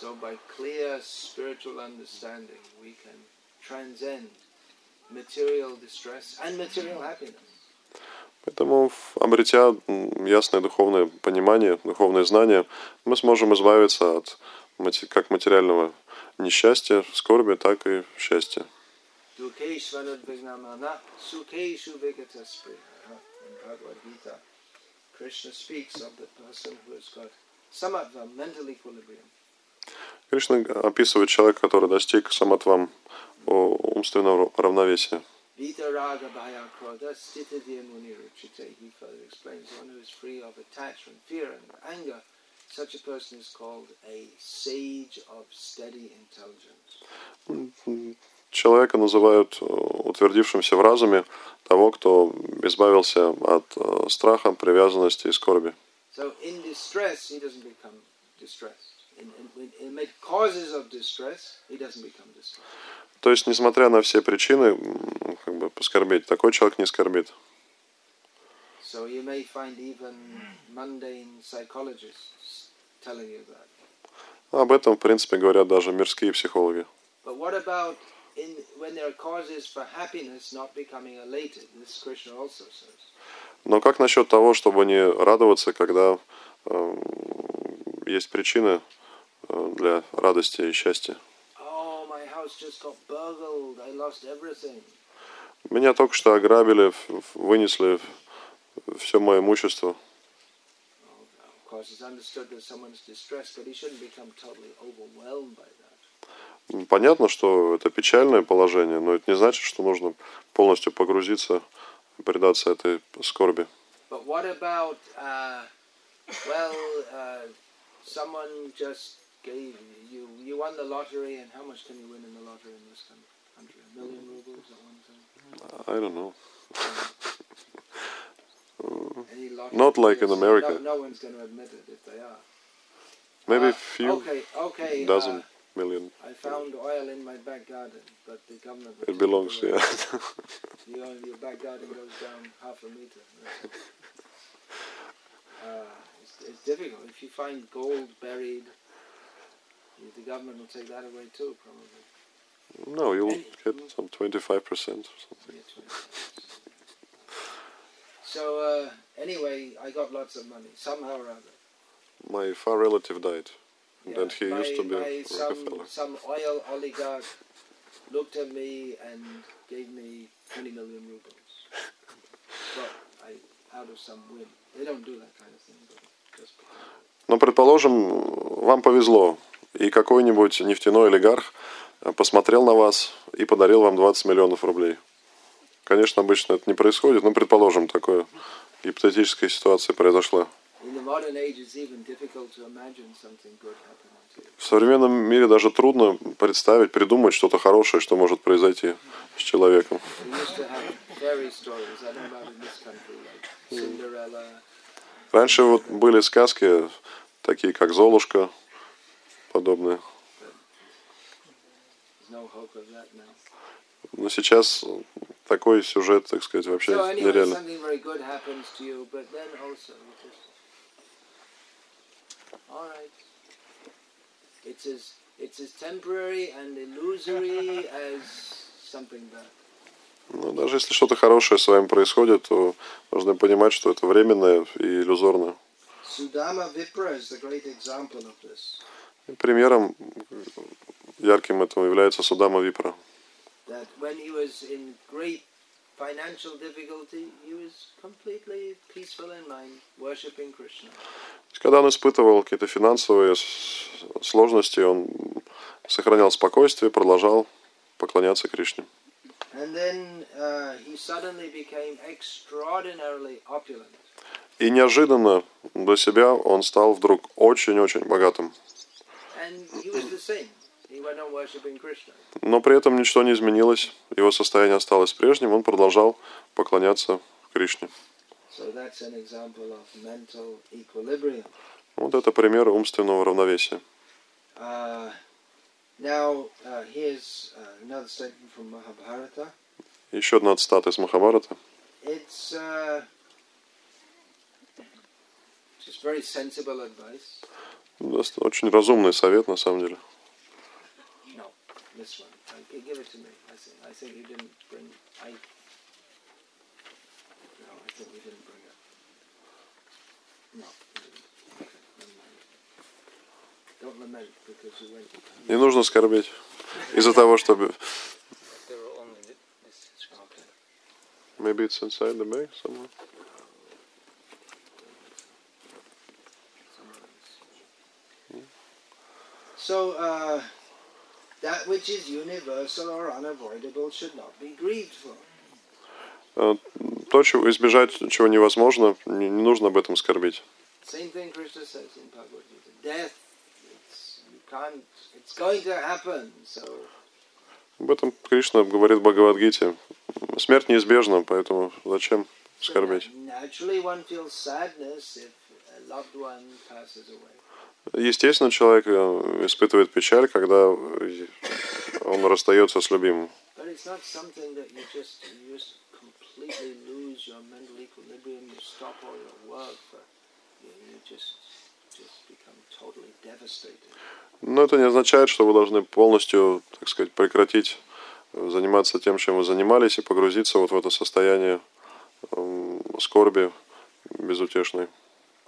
So, Поэтому, обретя ясное духовное понимание, духовное знание, мы сможем избавиться от как материального несчастья, скорби, так и счастья. Кришна описывает человека, который достиг самотвам умственного равновесия. Vitaraga Bhaya Krodha Stitadya Muni Ruchite. He further explains one who is free of attachment, fear, and anger. Such a person is called a sage of steady intelligence. Человека называют э, утвердившимся в разуме того, кто избавился от э, страха, привязанности и скорби. So in distress, he doesn't become distressed. То есть, несмотря на все причины, как бы поскорбеть, такой человек не скорбит. So you may find even mundane psychologists telling you that. Об этом, в принципе, говорят даже мирские психологи. But what about in, when there are causes for happiness not becoming elated? This Krishna also says. Но как насчет того, чтобы не радоваться, когда э, есть причины э, для радости и счастья? Oh. Меня только что ограбили, вынесли все мое имущество. Oh. Понятно, что это печальное положение, но это не значит, что нужно полностью погрузиться предаться этой скорби. But what about, uh, well, uh, someone just gave you, you won the lottery, and how much can you win in the lottery in this coun- country? A million rubles at one time? I don't know. Any Not like in? America. No, no one's going to admit it if they are. Maybe Uh, a few Okay, okay. dozen uh, million. I found oil in my back garden, but the government. It belongs, yeah. In your back garden goes down half a meter. Uh, it's, it's difficult. If you find gold buried, the government will take that away too, probably. No, you'll get some 25% or something. Yeah, 20. So uh, anyway, I got lots of money somehow or other. My far relative died. And then Yeah, he used to be my- a some, Rockefeller. some oil oligarch looked at me and gave me 20 million rubles. but I, out of some whim. They don't do that kind of thing, but just because. Но, предположим, вам повезло, И какой-нибудь нефтяной олигарх посмотрел на вас и подарил вам 20 миллионов рублей. Конечно, обычно это не происходит, но, предположим, такое гипотетическая ситуация произошла. В современном мире даже трудно представить, придумать что-то хорошее, что может произойти с человеком. Раньше вот были сказки, такие как «Золушка», now. Но сейчас такой сюжет, так сказать, вообще So anyway, нереально. something very good happens to you, but then also you just all right. It's as it's as temporary and illusory as something bad. Ну, даже если что-то хорошее с вами происходит, то должны понимать, что это временное и иллюзорное. Sudama Vipra is the great example of this. Примером ярким этого является Судама Випра. Когда он испытывал какие-то финансовые сложности, он сохранял спокойствие, продолжал поклоняться Кришне. Uh. И неожиданно для себя он стал вдруг очень-очень богатым. Но при этом ничто не изменилось, его состояние осталось прежним, он продолжал поклоняться Кришне. Вот это пример умственного равновесия. Uh, uh, uh. Еще одна цитата из Махабарата. Uh, Очень разумный совет, на самом деле. Uh. Не нужно скорбеть из-за того, чтобы... Maybe it's inside the bag somewhere. So, uh, that which is universal or unavoidable should not be grieved for. Э, То, чего избежать, чего невозможно, не, не нужно об этом скорбить. Same thing Krishna says in Bhagavad Gita. Death, it's, you can't, it's going to happen. So Об этом Кришна говорит в Бхагавадгите. Смерть неизбежна, поэтому зачем so скорбеть? naturally one feels sadness if a loved one passes away. Естественно, человек э, испытывает печаль, когда э, он расстается с любимым. Но это не означает, что вы должны полностью, так сказать, прекратить э, заниматься тем, чем вы занимались, и погрузиться вот в это состояние эм, скорби безутешной.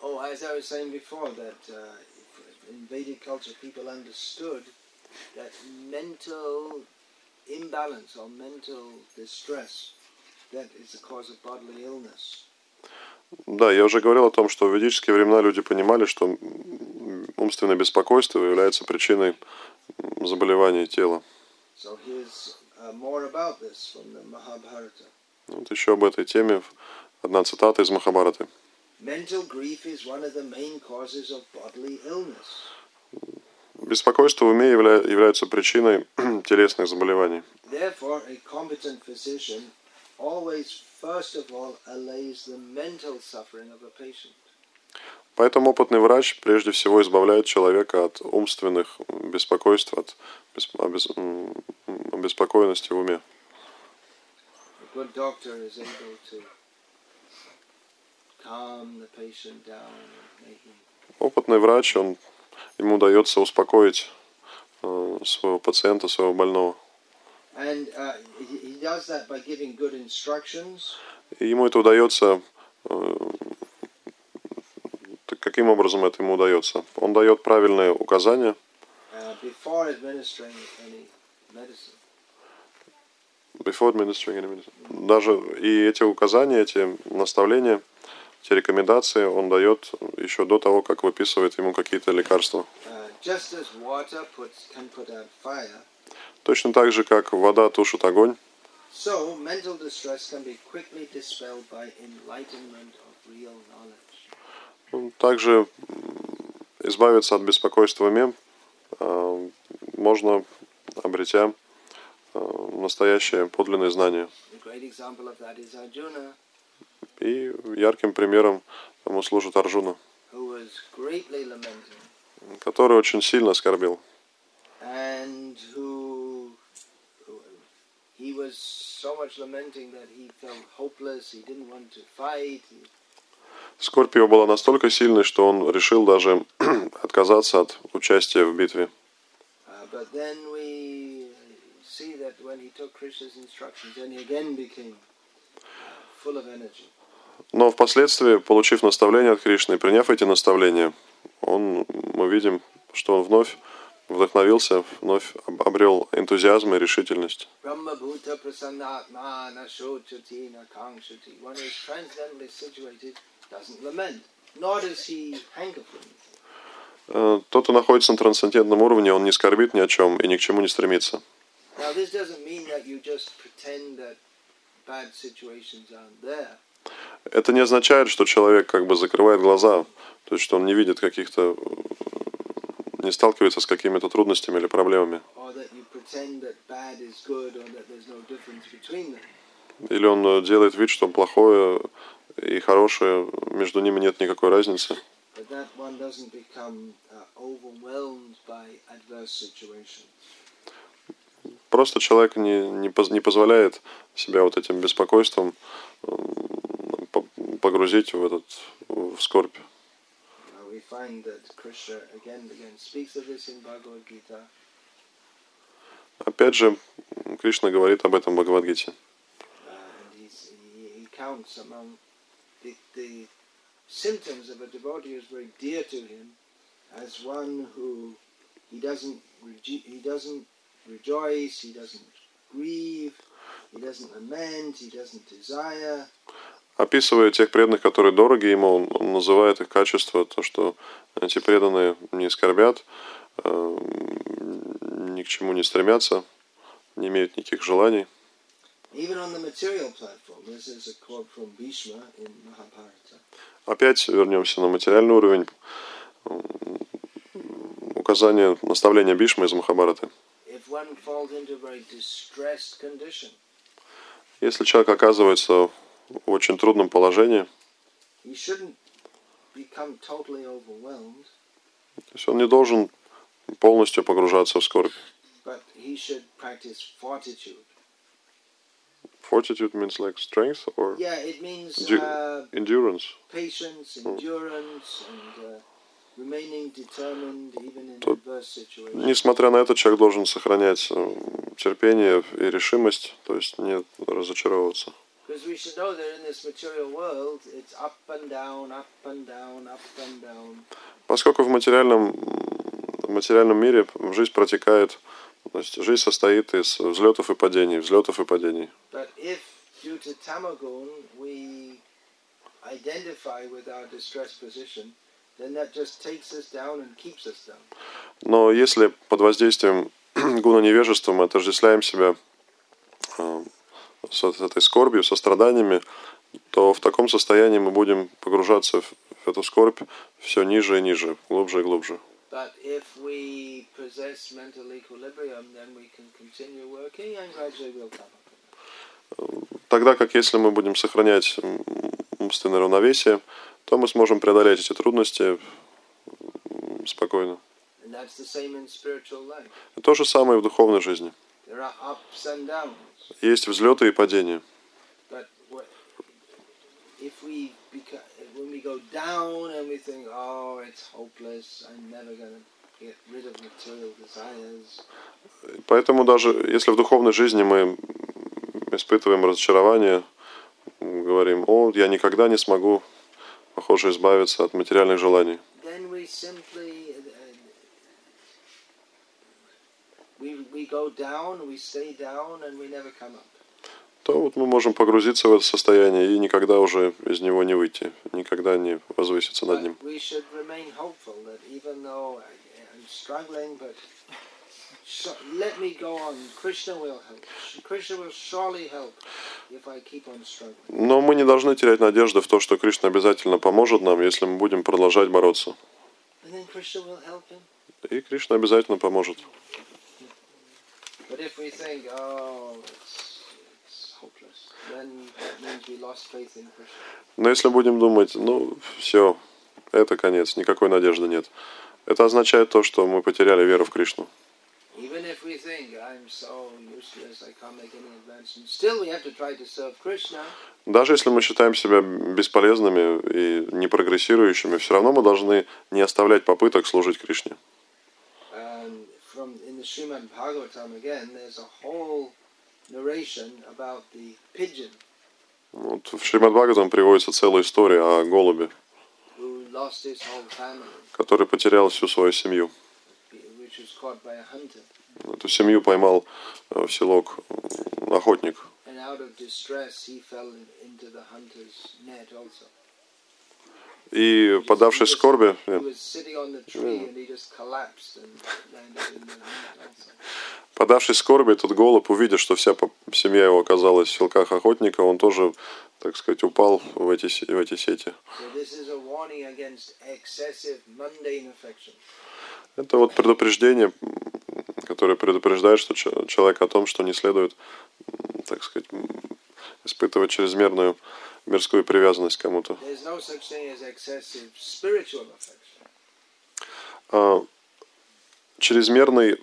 Oh, as I was saying before, that uh, in Vedic culture, people understood that mental imbalance or mental distress that is the cause of bodily illness. Да, я уже говорил о том, что в ведические времена люди понимали, что умственное беспокойство является причиной заболеваний тела. So uh. Вот еще об этой теме одна цитата из Махабараты. Mental grief is one of the main causes of bodily illness. Беспокойство в уме явля- является причиной телесных заболеваний. Therefore, a competent physician always, first of all, allays the mental suffering of a patient. Поэтому опытный врач прежде всего избавляет человека от умственных беспокойств, от бес- обес- обеспокоенности в уме. A good doctor is able to calm the patient down and make him Опытный врач, он, ему удается успокоить э, своего пациента, своего больного. And uh, he, he does that by giving good instructions, И ему это удается. э, так каким образом это ему удается? Он дает правильные указания uh, before administering any medicine. before administering any medicine. Даже и эти указания, эти наставления, эти рекомендации он дает еще до того, как выписывает ему какие-то лекарства. Uh, Точно так же, как вода тушит огонь, также избавиться от беспокойства уме э, можно, обретя э, настоящее подлинное знание. И ярким примером тому служит Арджуна, который очень сильно оскорбил. and who, who he was so much lamenting that he felt hopeless. He didn't want to fight. He, Скорбь его была настолько сильной, что он решил даже отказаться от участия в битве. Но впоследствии, получив наставления от Кришны приняв эти наставления, он, мы видим, что он вновь вдохновился, вновь об- обрел энтузиазм и решительность. Э, Тот, кто находится на трансцендентном уровне, он не скорбит ни о чем и ни к чему не стремится. Now, Это не означает, что человек как бы закрывает глаза, то есть что он не видит каких-то, э, не сталкивается с какими-то трудностями или проблемами. Или он э, делает вид, что плохое и хорошее, между ними нет никакой разницы. Uh. Просто человек не, не, поз- не позволяет себя вот этим беспокойством по- погрузить в этот в скорбь. Опять же, Кришна говорит об этом в Бхагавадгите. uh, and he's, he, he counts among the, the symptoms of a devotee who's very dear to him as one who he doesn't reju- he doesn't rejoice, he doesn't grieve, he doesn't lament, he doesn't desire, Описывая тех преданных, которые дороги ему, он, он называет их качества, то, что эти преданные не скорбят, э, ни к чему не стремятся, не имеют никаких желаний. Опять вернемся на материальный уровень. Указание, наставление Бишмы из Махабараты. Если человек оказывается в очень трудном положении, то есть он не должен полностью погружаться в скорбь. fortitude. Means like strength or Yeah, it means uh, endurance. patience, endurance, and uh, remaining determined even in Тут- adverse situations. Несмотря на это, человек должен сохранять э, терпение и решимость, то есть не разочаровываться. Because we should know that in this material world, it's up and down, up and down, up and down. Поскольку в материальном, в материальном мире жизнь протекает, то есть жизнь состоит из взлетов и падений, взлетов и падений. But if, due to tamagun, we identify with our distressed position, then that just takes us down and keeps us down. Но если под воздействием гуна невежества мы отождествляем себя э, с этой скорбью, со страданиями, то в таком состоянии мы будем погружаться в эту скорбь все ниже и ниже, глубже и глубже. Тогда как если мы будем сохранять умственное равновесие, то мы сможем преодолеть эти трудности спокойно. То же самое и в духовной жизни. Есть взлеты и падения. Oh, Поэтому даже если в духовной жизни мы испытываем разочарование, говорим, о, я никогда не смогу, похоже, избавиться от материальных желаний, then we simply uh, we we go down, we stay down, and we never come up. То вот мы можем погрузиться в это состояние и никогда уже из него не выйти, никогда не возвыситься над ним. Но мы не должны терять надежды в то, что Кришна обязательно поможет нам, если мы будем продолжать бороться. И Кришна обязательно поможет. But if we think, oh, it's, it's hopeless, then that means we lost faith in Krishna. Но если будем думать, ну, все, это конец, никакой надежды нет, это означает то, что мы потеряли веру в Кришну. Even if we think, I'm so useless, I can't make any advancement, still we have to try to serve Krishna. Даже если мы считаем себя бесполезными и не прогрессирующими, все равно мы должны не оставлять попыток служить Кришне. The Srimad Bhagavatam again, there's a whole narration about the pigeon Вот в Шримад Бхагаватам приводится целая история о голубе, который потерял всю свою семью. Эту семью поймал э, в селок э, охотник. И, подавшись скорби, подавшись скорби, этот голубь, увидя, что вся семья его оказалась в селках охотника, он тоже, так сказать, упал в эти, в эти сети. Это вот предупреждение, которое предупреждает что че- человек о том, что не следует, так сказать, испытывать чрезмерную мирскую привязанность к кому-то. А чрезмерной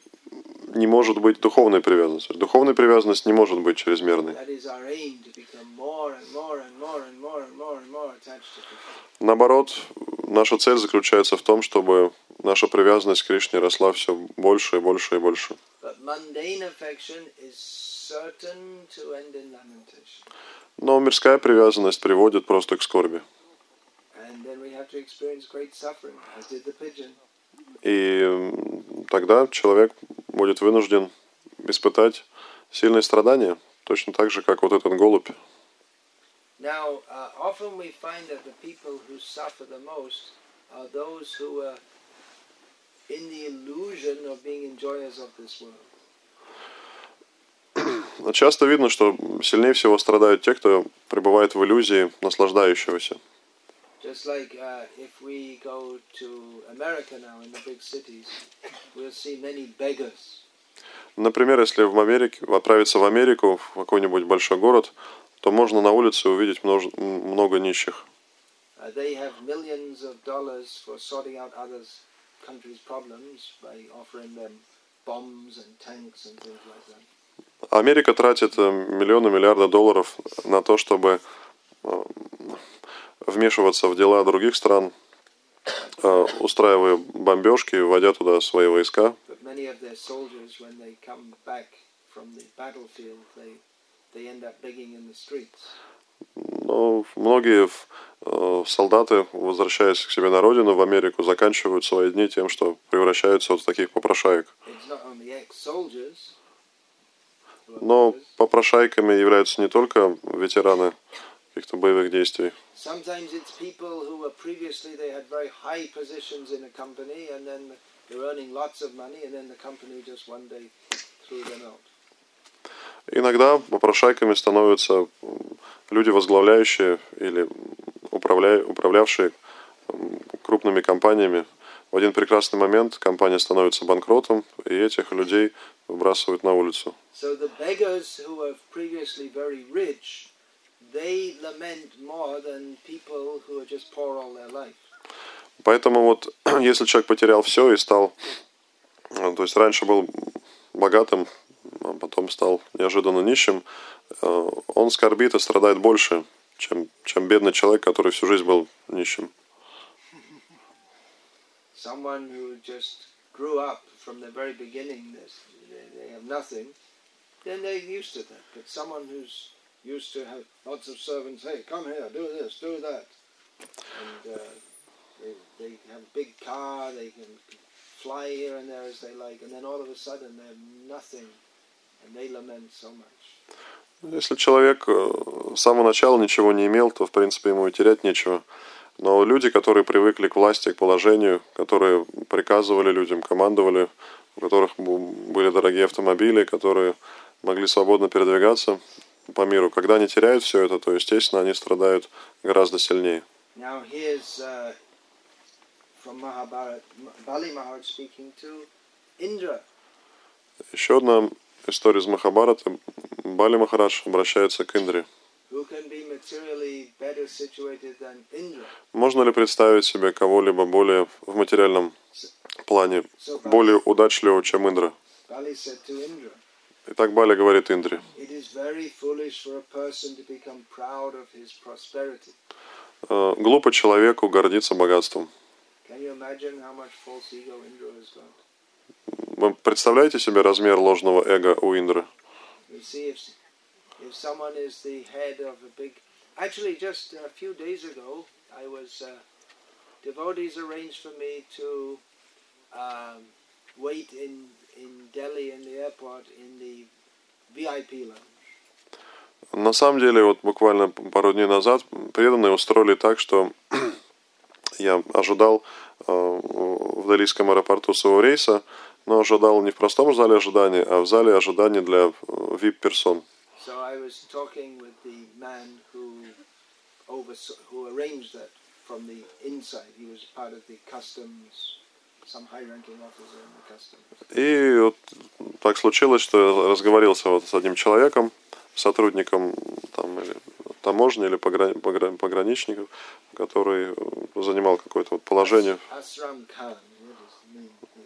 не может быть духовной привязанности. Духовная привязанность не может быть чрезмерной. Наоборот, наша цель заключается в том, чтобы наша привязанность к Кришне росла все больше и больше и больше. But Но мирская привязанность приводит просто к скорби. И тогда человек будет вынужден испытать сильные страдания, точно так же, как вот этот голубь. Now, uh, often we find that the people who suffer the most are those who are in the illusion of being enjoyers of this world. Часто видно, что сильнее всего страдают те, кто пребывает в иллюзии наслаждающегося. Just like uh, if we go to America now in the big cities, we'll see many beggars. Например, если в Америке, отправиться в Америку, в какой-нибудь большой город, то можно на улице увидеть множ- много нищих. Uh, they have millions of dollars for sorting out others' countries' problems by offering them bombs and tanks and things like that. Америка тратит э, миллионы, миллиарды долларов на то, чтобы э, вмешиваться в дела других стран, э, устраивая бомбежки, вводя туда свои войска. Но многие э, солдаты, возвращаясь к себе на родину, в Америку, заканчивают свои дни тем, что превращаются вот в таких попрошаек. It's not only ex-soldiers. who are Но попрошайками являются не только ветераны каких-то боевых действий. Иногда попрошайками становятся люди, возглавляющие или управля... управлявшие крупными компаниями. В один прекрасный момент компания становится банкротом, и этих людей выбрасывают на улицу. So the beggars who were previously very rich, they lament more than people who are just poor all their life. Поэтому вот если человек потерял все и стал, э, то есть раньше был богатым, а потом стал неожиданно нищим, э, он скорбит и страдает больше, чем, чем бедный человек, который всю жизнь был нищим. Someone who just grew up from the very beginning, this, they, they have nothing, then they're used to that. But someone who's used to have lots of servants, hey, come here, do this, do that. And uh, they, they have a big car, they can fly here and there as they like, and then all of a sudden they have nothing, and they lament so much. Если человек э, с самого начала ничего не имел, то, в принципе, ему и терять нечего. Но люди, которые привыкли к власти, к положению, которые приказывали людям, командовали, у которых были дорогие автомобили, которые могли свободно передвигаться по миру, когда они теряют все это, то, естественно, они страдают гораздо сильнее. Now here's uh, from Mahabharata, Bali Maharaj speaking to Indra. Еще одна история из Махабарата. Бали Махарадж обращается к Индре. Можно ли представить себе кого-либо более в материальном плане, более удачливого, чем Индра? Итак, Бали говорит Индре. It is very foolish for a person to become proud of his prosperity. «Э, Глупо человеку гордиться богатством. Вы представляете себе размер ложного эго у Индры? If, someone is the head of a big. Actually, just a few days ago, I was. Uh, devotees arranged for me to um, wait in, in Delhi in the airport in the VIP lounge. На самом деле, вот буквально пару дней назад преданные устроили так, что я ожидал э, в Делийском аэропорту своего рейса, но ожидал не в простом зале ожидания, а в зале ожидания для э, VIP-персон. So I was talking with the man who oversaw, who arranged that from the inside. He was part of the customs, some high-ranking officer in the customs. И вот так случилось, что я разговорился вот с одним человеком, сотрудником там, или таможни или пограни- погра- пограничников, который занимал какое-то вот положение.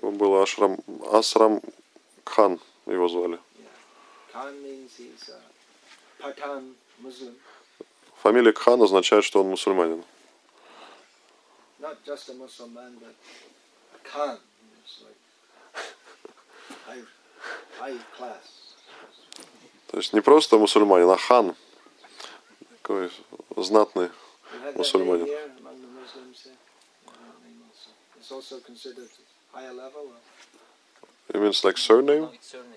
Он был Ашрам, Асрам Кхан, его звали. Khan means he's a Pathan Muslim, Фамилия Кхан означает, что он мусульманин. То есть не просто мусульманин, а хан. Такой знатный. You It means like surname?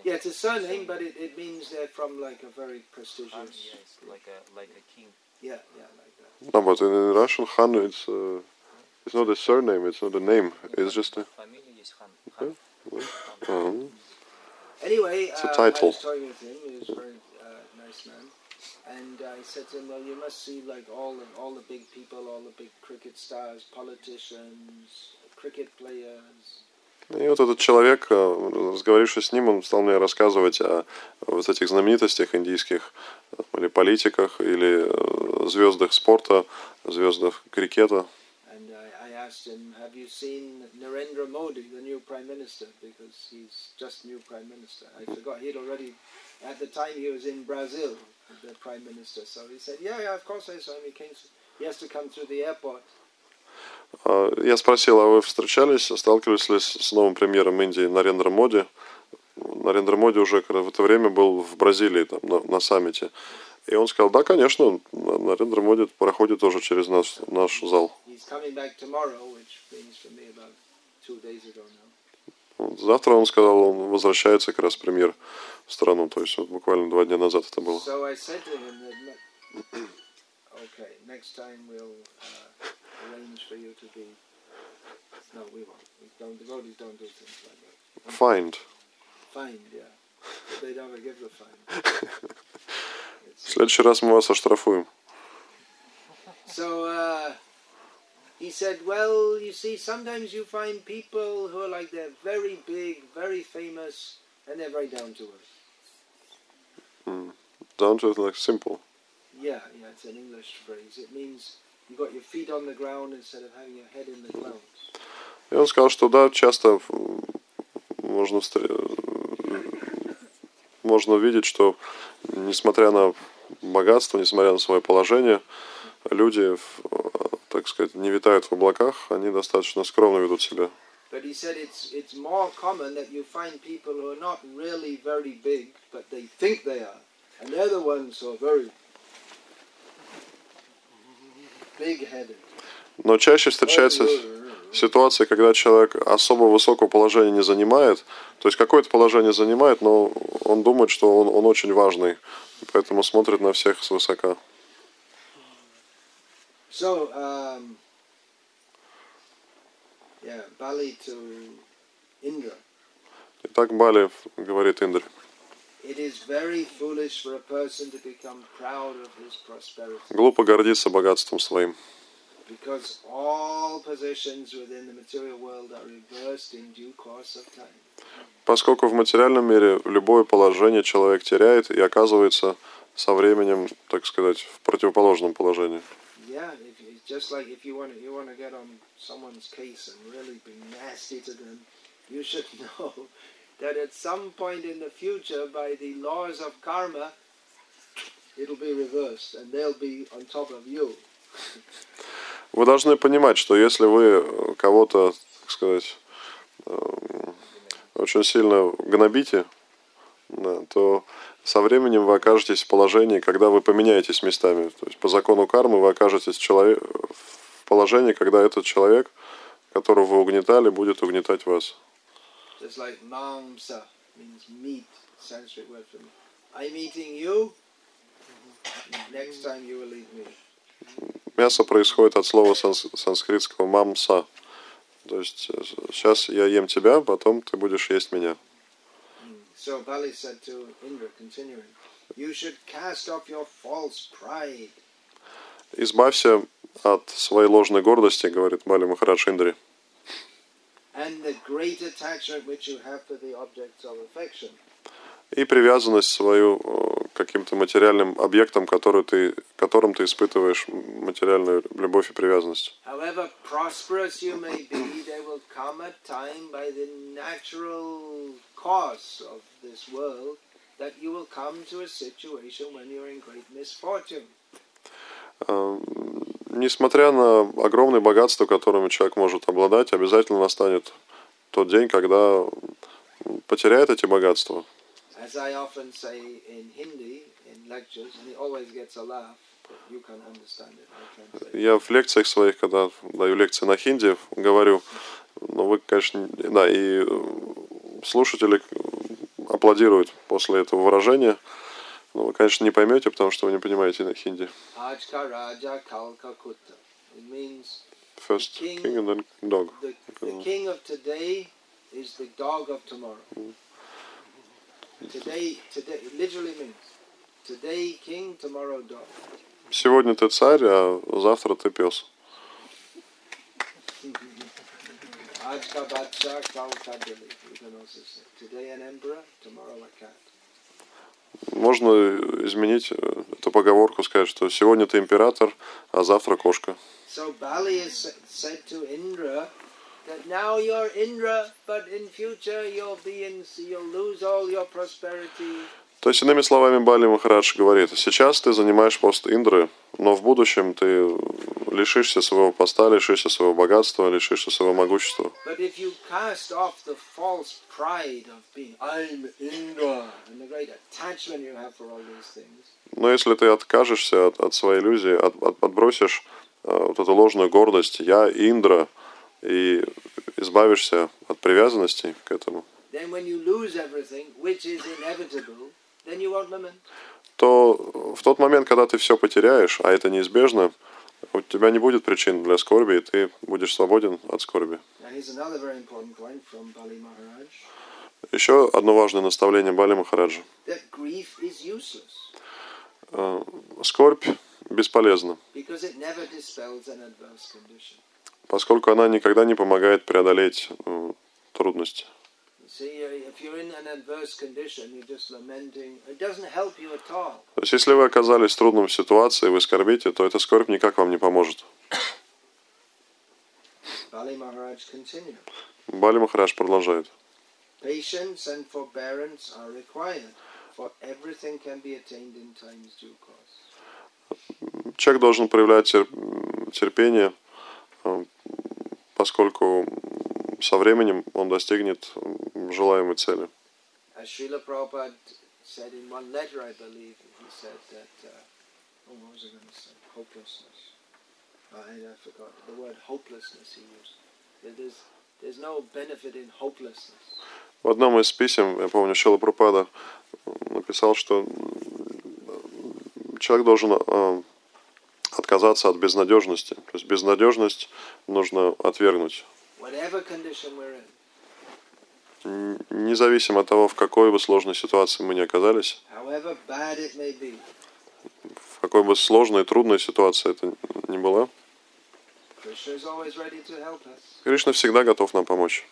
Yeah, it's a surname, but it, it means they're from like a very prestigious. Yes, like a like a king. Yeah, yeah, like that. No, but in, in Russian, Khan it's uh, it's not a surname. It's not a name. It's just a. Family is uh-huh. anyway, it's a uh, title. I was talking with him. He was a very uh, nice man and I said to him, "Well, you must see like all the, all the big people, all the big cricket stars, politicians, cricket players, И вот этот человек, э, разговорившись с ним, он стал мне рассказывать о вот этих знаменитостях индийских, э, или политиках, или э, звездах спорта, звездах крикета. He has to come through the airport." А, Я спросил, а вы встречались, сталкивались ли с новым премьером Индии Нарендра Моди? Нарендра Моди уже как раз в это время был в Бразилии там, на, на саммите. И он сказал, да, конечно, Нарендра Моди проходит тоже через наш, наш зал. Завтра он сказал, он возвращается как раз премьер в страну. То есть вот буквально два дня назад это было. So I said to him that, ne- okay, next time we'll uh, arrange for you to be. No, we won't. We don't. Devotees don't do things like that. Find. Fined, yeah. But they never give the fine. В It's, следующий раз мы вас оштрафуем. so uh, he said, well, you see, sometimes you find people who are like they're very big, very famous, and they're very down to earth. Down to like simple. Yeah, yeah, it's an English phrase. It means И он сказал, что да, часто можно, встр- можно увидеть, что несмотря на богатство, несмотря на свое положение, люди, так сказать, не витают в облаках, они достаточно скромно ведут себя. But he said it's it's more common that you find people who are not really very big, but they think they are, and they're the ones who are very. Но чаще встречается ситуация, когда человек особо высокого положения не занимает, то есть какое-то положение занимает, но он думает, что он, он очень важный, поэтому смотрит на всех свысока. So, um, yeah, Bali to Indra. Итак, Бали говорит Индре. Глупо гордиться богатством своим, поскольку в материальном мире любое положение человек теряет и оказывается со временем, так сказать, в противоположном положении. That at some point in the future, by the laws of karma, it'll be reversed and they'll be on top of you. Вы должны понимать, что если вы кого-то, так сказать, эм, очень сильно гнобите, да, то со временем вы окажетесь в положении, когда вы поменяетесь местами. То есть по закону кармы вы окажетесь человек, в положении, когда этот человек, которого вы угнетали, будет угнетать вас. Just like mamsa means meat, Sanskrit word for me. I'm eating you. Next time you will eat me. Мясо происходит от слова санс- санскритского мамса. То есть сейчас я ем тебя, потом ты будешь есть меня. So Bali said to Indra, continuing, You should cast off your false pride. Избавься от своей ложной гордости, говорит Бали Махарадж Индри, и привязанность свою э, к каким-то материальным объектам, которые ты, которым ты испытываешь материальную любовь и привязанность. That you will come to a situation when you're in great misfortune. Э, Несмотря на огромное богатство, которым человек может обладать, обязательно настанет тот день, когда потеряет эти богатства. Я в лекциях своих, когда даю лекции на хинди, говорю, ну вы, конечно, да, и э, слушатели аплодируют после этого выражения, но вы, конечно, не поймете, потому что вы не понимаете на хинди. First king and then dog. the, the king of today is the dog of tomorrow. Today, today, it literally means today king, tomorrow dog. Сегодня ты царь, а завтра ты пес. Today an emperor, tomorrow a cat. Можно изменить э, эту поговорку, сказать, что сегодня ты император, а завтра кошка. So Bali is sa- said to Indra that now you're Indra, but in future you'll be in, you'll lose all your prosperity. То есть, иными словами, Бали Махарадж говорит, сейчас ты занимаешь пост Индры, но в будущем ты лишишься своего поста, лишишься своего богатства, лишишься своего могущества. Но если ты откажешься от, от своей иллюзии, от, от- отбросишь э, вот эту ложную гордость «я Индра» и избавишься от привязанности к этому, then when you lose everything, which is inevitable, то в тот момент, когда ты все потеряешь, а это неизбежно, у тебя не будет причин для скорби, и ты будешь свободен от скорби. Еще одно важное наставление Бали Махараджа. Э, Скорбь бесполезна, поскольку она никогда не помогает преодолеть э, трудности. То есть, если вы оказались в трудном ситуации, вы скорбите, то эта скорбь никак вам не поможет. Бали Махарадж продолжает. Patience and forbearance are required, for everything can be attained in time's due course. Человек должен проявлять терпение, э, поскольку со временем он достигнет желаемой цели. Uh, oh, I forgot. The word hopelessness he used. There's, there's no benefit in hopelessness. В одном из писем, я помню, Шила Пропада написал, что человек должен э, отказаться от безнадежности. То есть безнадежность нужно отвергнуть. Whatever condition we're in, Н- Независимо от того, в какой бы сложной ситуации мы ни оказались, в какой бы сложной и трудной ситуации это ни была, us. Кришна всегда готов нам помочь.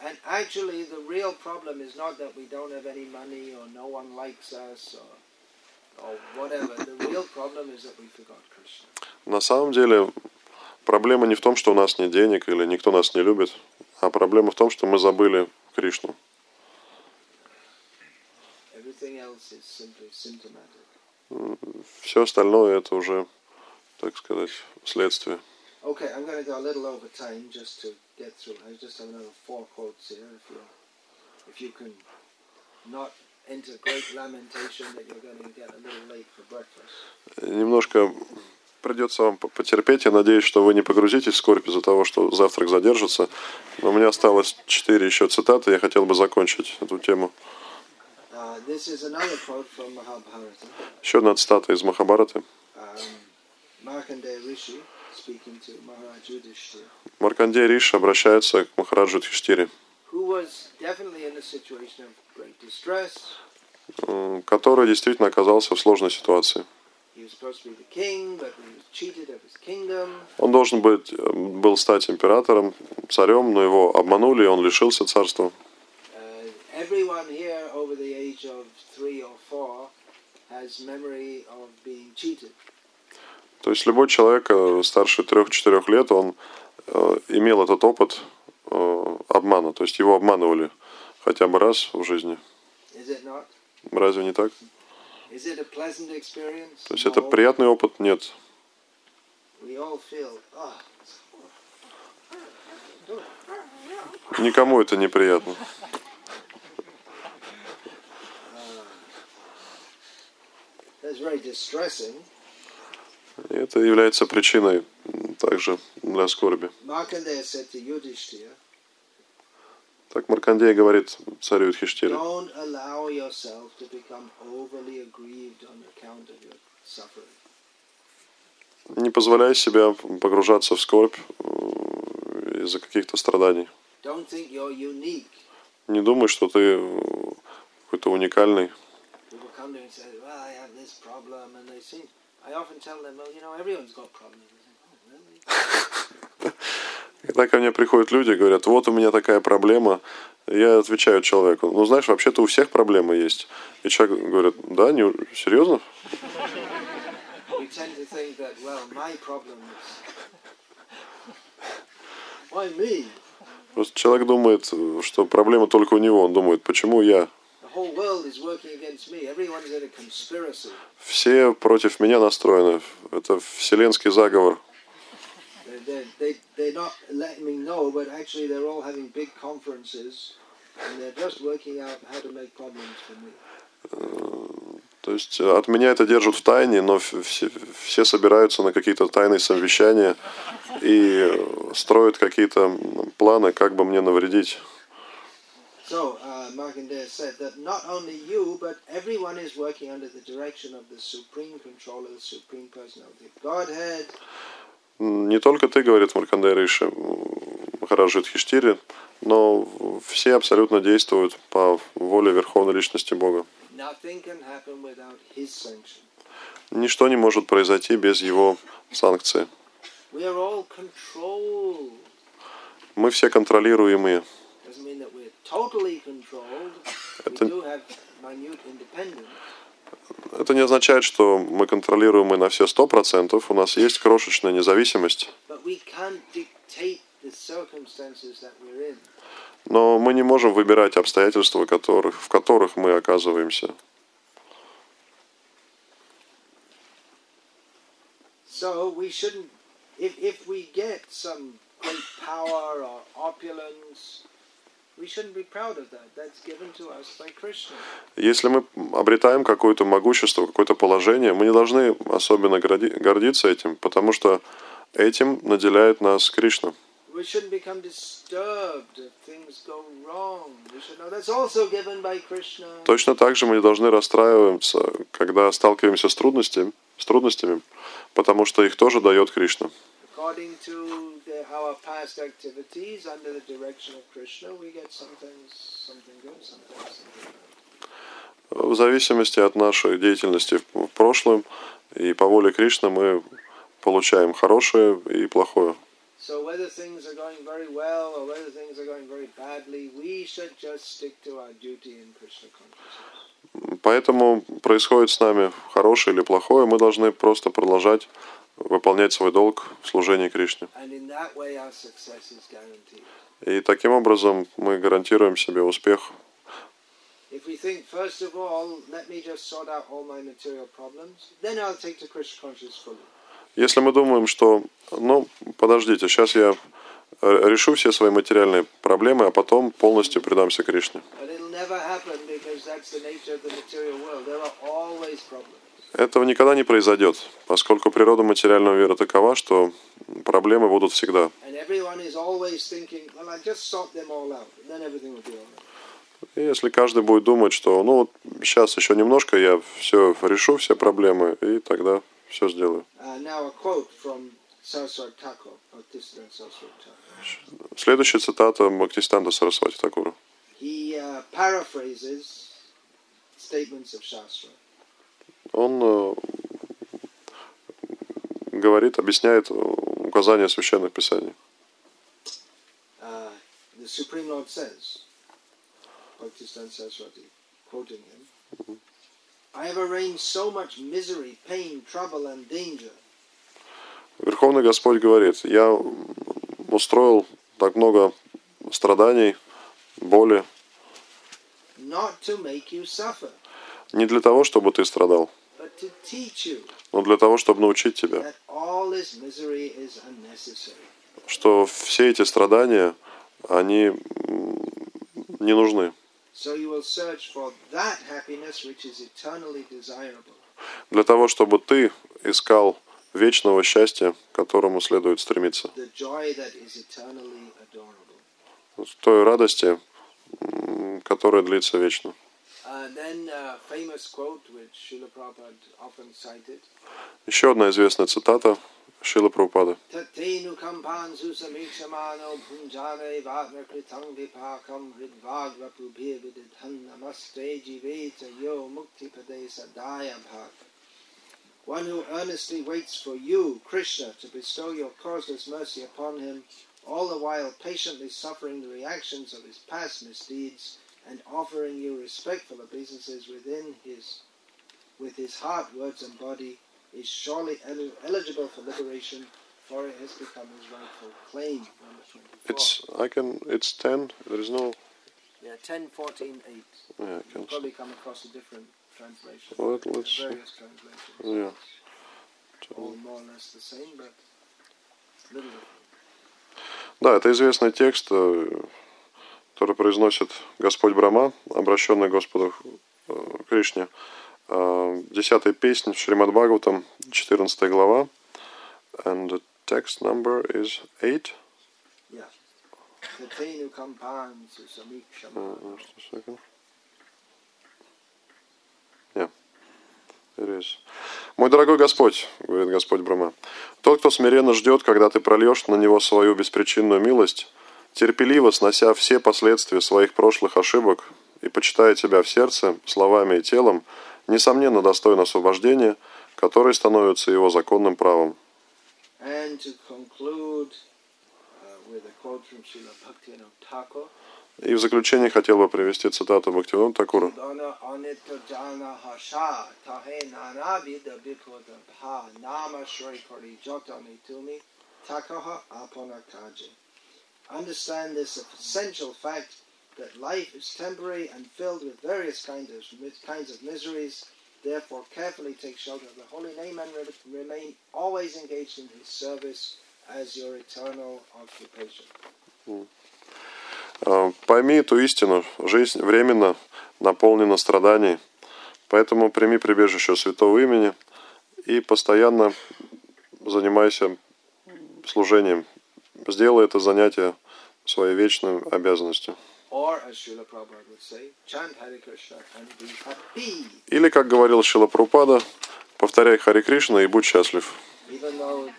And actually, the real problem is not that we don't have any money or no one likes us or, or whatever. The real problem is that we forgot Krishna. На самом деле проблема не в том, что у нас нет денег или никто нас не любит, а проблема в том, что мы забыли Кришну. Все остальное это уже, так сказать, следствие. Okay, I'm going to go a little over time just to get through. I just have another four quotes here. If you, if you can not enter great lamentation that you're going to get a little late for breakfast. Немножко придется вам по- потерпеть. Я надеюсь, что вы не погрузитесь в скорбь из-за того, что завтрак задержится. Но у меня осталось четыре еще цитаты. Я хотел бы закончить эту тему. Uh. Еще одна цитата из Махабараты. Um, Маркандей Риш обращается к Махараджу Тхиштире, который действительно оказался в сложной ситуации. Он должен быть, э, был стать императором, царем, но его обманули, и он лишился царства. То есть любой человек э, старше трех-четырех лет, он э, имел этот опыт э, обмана, то есть его обманывали хотя бы раз в жизни. Разве не так? То есть это приятный опыт? Нет. Oh, Никому это неприятно. distressing. И это является причиной также для скорби. Markandeya said to Yudhishthira, Так Маркандей говорит царю Юдхиштире. Не позволяй себя погружаться в скорбь э, из-за каких-то страданий. Не думай, что ты э, какой-то уникальный. Когда ко мне приходят люди говорят, вот у меня такая проблема, я отвечаю человеку, ну знаешь, вообще-то у всех проблемы есть. И человек говорит, да, не, серьезно? That, well, is? Просто человек думает, что проблема только у него. Он думает, почему я? Все против меня настроены. Это вселенский заговор. They're, they're, they, they're not letting me know, but actually they're all having big conferences, and they're just working out how to make problems for me. То есть э, от меня это держат в тайне, но все, все собираются на какие-то тайные совещания и э, строят какие-то планы, как бы мне навредить. So, uh, Markandeya said that not only you, but everyone is working under the direction of the Supreme Controller, the Supreme Personality of Godhead, Не только ты, говорит Маркандей Риши, Махараджи Юдхиштири, но все абсолютно действуют по воле Верховной Личности Бога. Ничто не может произойти без Его санкции. Мы все контролируемые. Это- Это не означает, что мы контролируемы на все сто процентов. У нас есть крошечная независимость. Но мы не можем выбирать обстоятельства, которых, в которых мы оказываемся. So we shouldn't, if, if we get some great power or opulence, Если мы обретаем какое-то могущество, какое-то положение, мы не должны особенно горди- гордиться этим, потому что этим наделяет нас Кришна. Точно так же мы не должны расстраиваться, когда сталкиваемся с трудностями, с трудностями, потому что их тоже дает Кришна. According to the, our past activities under the direction of Krishna, we get sometimes something good, sometimes something bad. В зависимости от нашей деятельности в в прошлом и по воле Кришны мы получаем хорошее и плохое. So whether things are going very well or whether things are going very badly, we should just stick to our duty in Krishna consciousness. Поэтому происходит с нами хорошее или плохое, мы должны просто продолжать выполнять свой долг в служении Кришне. И таким образом мы гарантируем себе успех. Если мы думаем, что, ну, подождите, сейчас я э, решу все свои материальные проблемы, а потом полностью предамся Кришне. But it'll never happen because that's the nature of the material world. There are always problems. Этого никогда не произойдет, поскольку природа материального мира такова, что проблемы будут всегда. И если каждый будет думать, что ну вот сейчас еще немножко я все решу, все проблемы, и тогда все сделаю. Uh. Следующая цитата Бхактистанта Сарасвати Такура. He uh, paraphrases statements of Shastra. Он э, говорит, объясняет указания священных писаний. Uh, danger. Верховный Господь говорит, я устроил так много страданий, боли, не для того, чтобы ты страдал, но для того, чтобы научить тебя, что все эти страдания, они не нужны. Для того, чтобы ты искал вечного счастья, к которому следует стремиться. Той радости, которая длится вечно. Uh, then a famous quote which Srila Prabhupada often cited, Еще одна известная цитата Шила Прабхупады. Tatenu kampan susamiksamano punjane vatna kritang vipakam hridvagva prubhe vididhan namaste jiveta yo mukti pade sadaya bhak. One who earnestly waits for you, Krishna, to bestow your causeless mercy upon him, all the while patiently suffering the reactions of his past misdeeds and offering you respectful obeisances within his, with his heart, words, and body, is surely el- eligible for liberation, for it has become his rightful claim. Number 24. It's I can it's ten. There is no. yeah, 10, 14, 8. Yeah, I You'll can. probably come across a different translation. Well, let's- various translations. Yeah. All more or less the same, but little different. Да, это известный текст, э, который произносит Господь Брама, обращенный Господу э, Кришне. Э, Десятая песня в Шримад Бхагаватам, 14 глава. And the text number is 8. Yeah. Tatenu kampan susamikshama. Uh, just a second. Yeah. Is. Мой дорогой Господь, говорит Господь Брама, тот, кто смиренно ждет, когда ты прольешь на него свою беспричинную милость, терпеливо снося все последствия своих прошлых ошибок и почитая тебя в сердце, словами и телом, несомненно достоин освобождения, которое становится его законным правом. Uh, И в заключение хотел бы привести цитату Бхактивинода Такура. Anita jana Understand this essential fact that life is temporary and filled with various kinds of, kinds of miseries. Therefore, carefully take shelter of the holy name and re- remain always engaged in his service as your eternal occupation. А, Пойми эту истину. Жизнь временно наполнена страданий. Поэтому прими прибежище святого имени и постоянно занимайся служением. Сделай это занятие своей вечной обязанностью. Or, as Srila Prabhupada would say, chant Hare Krishna and be happy. Или, как говорил Шила Прупада, повторяй Хари Кришна и будь счастлив. Even though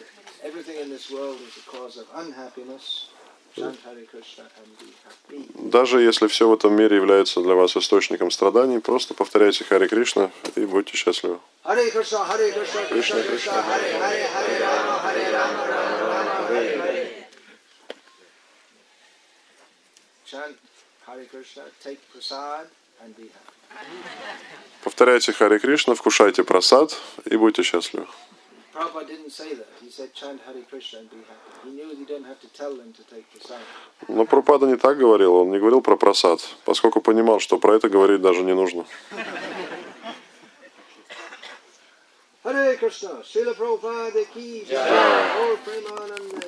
everything in this world is a cause of unhappiness, chant Hare Krishna and be happy. Даже если все в этом мире является для вас источником страданий, просто повторяйте Хари Кришна и будьте счастливы. Hare Krishna, Hare Krishna, Krishna Krishna, Hare Hare, Hare Rama, Hare Rama, Rama Rama, Hare Hare. Chant Hare Krishna, take prasad and be happy. Повторяйте Хари Кришна, вкушайте просад и будьте счастливы. Но Прупада не так говорил, он не говорил про просад, поскольку понимал, что про это говорить даже не нужно. Hare Krishna, Srila Prabhupada ki jai, Premanande.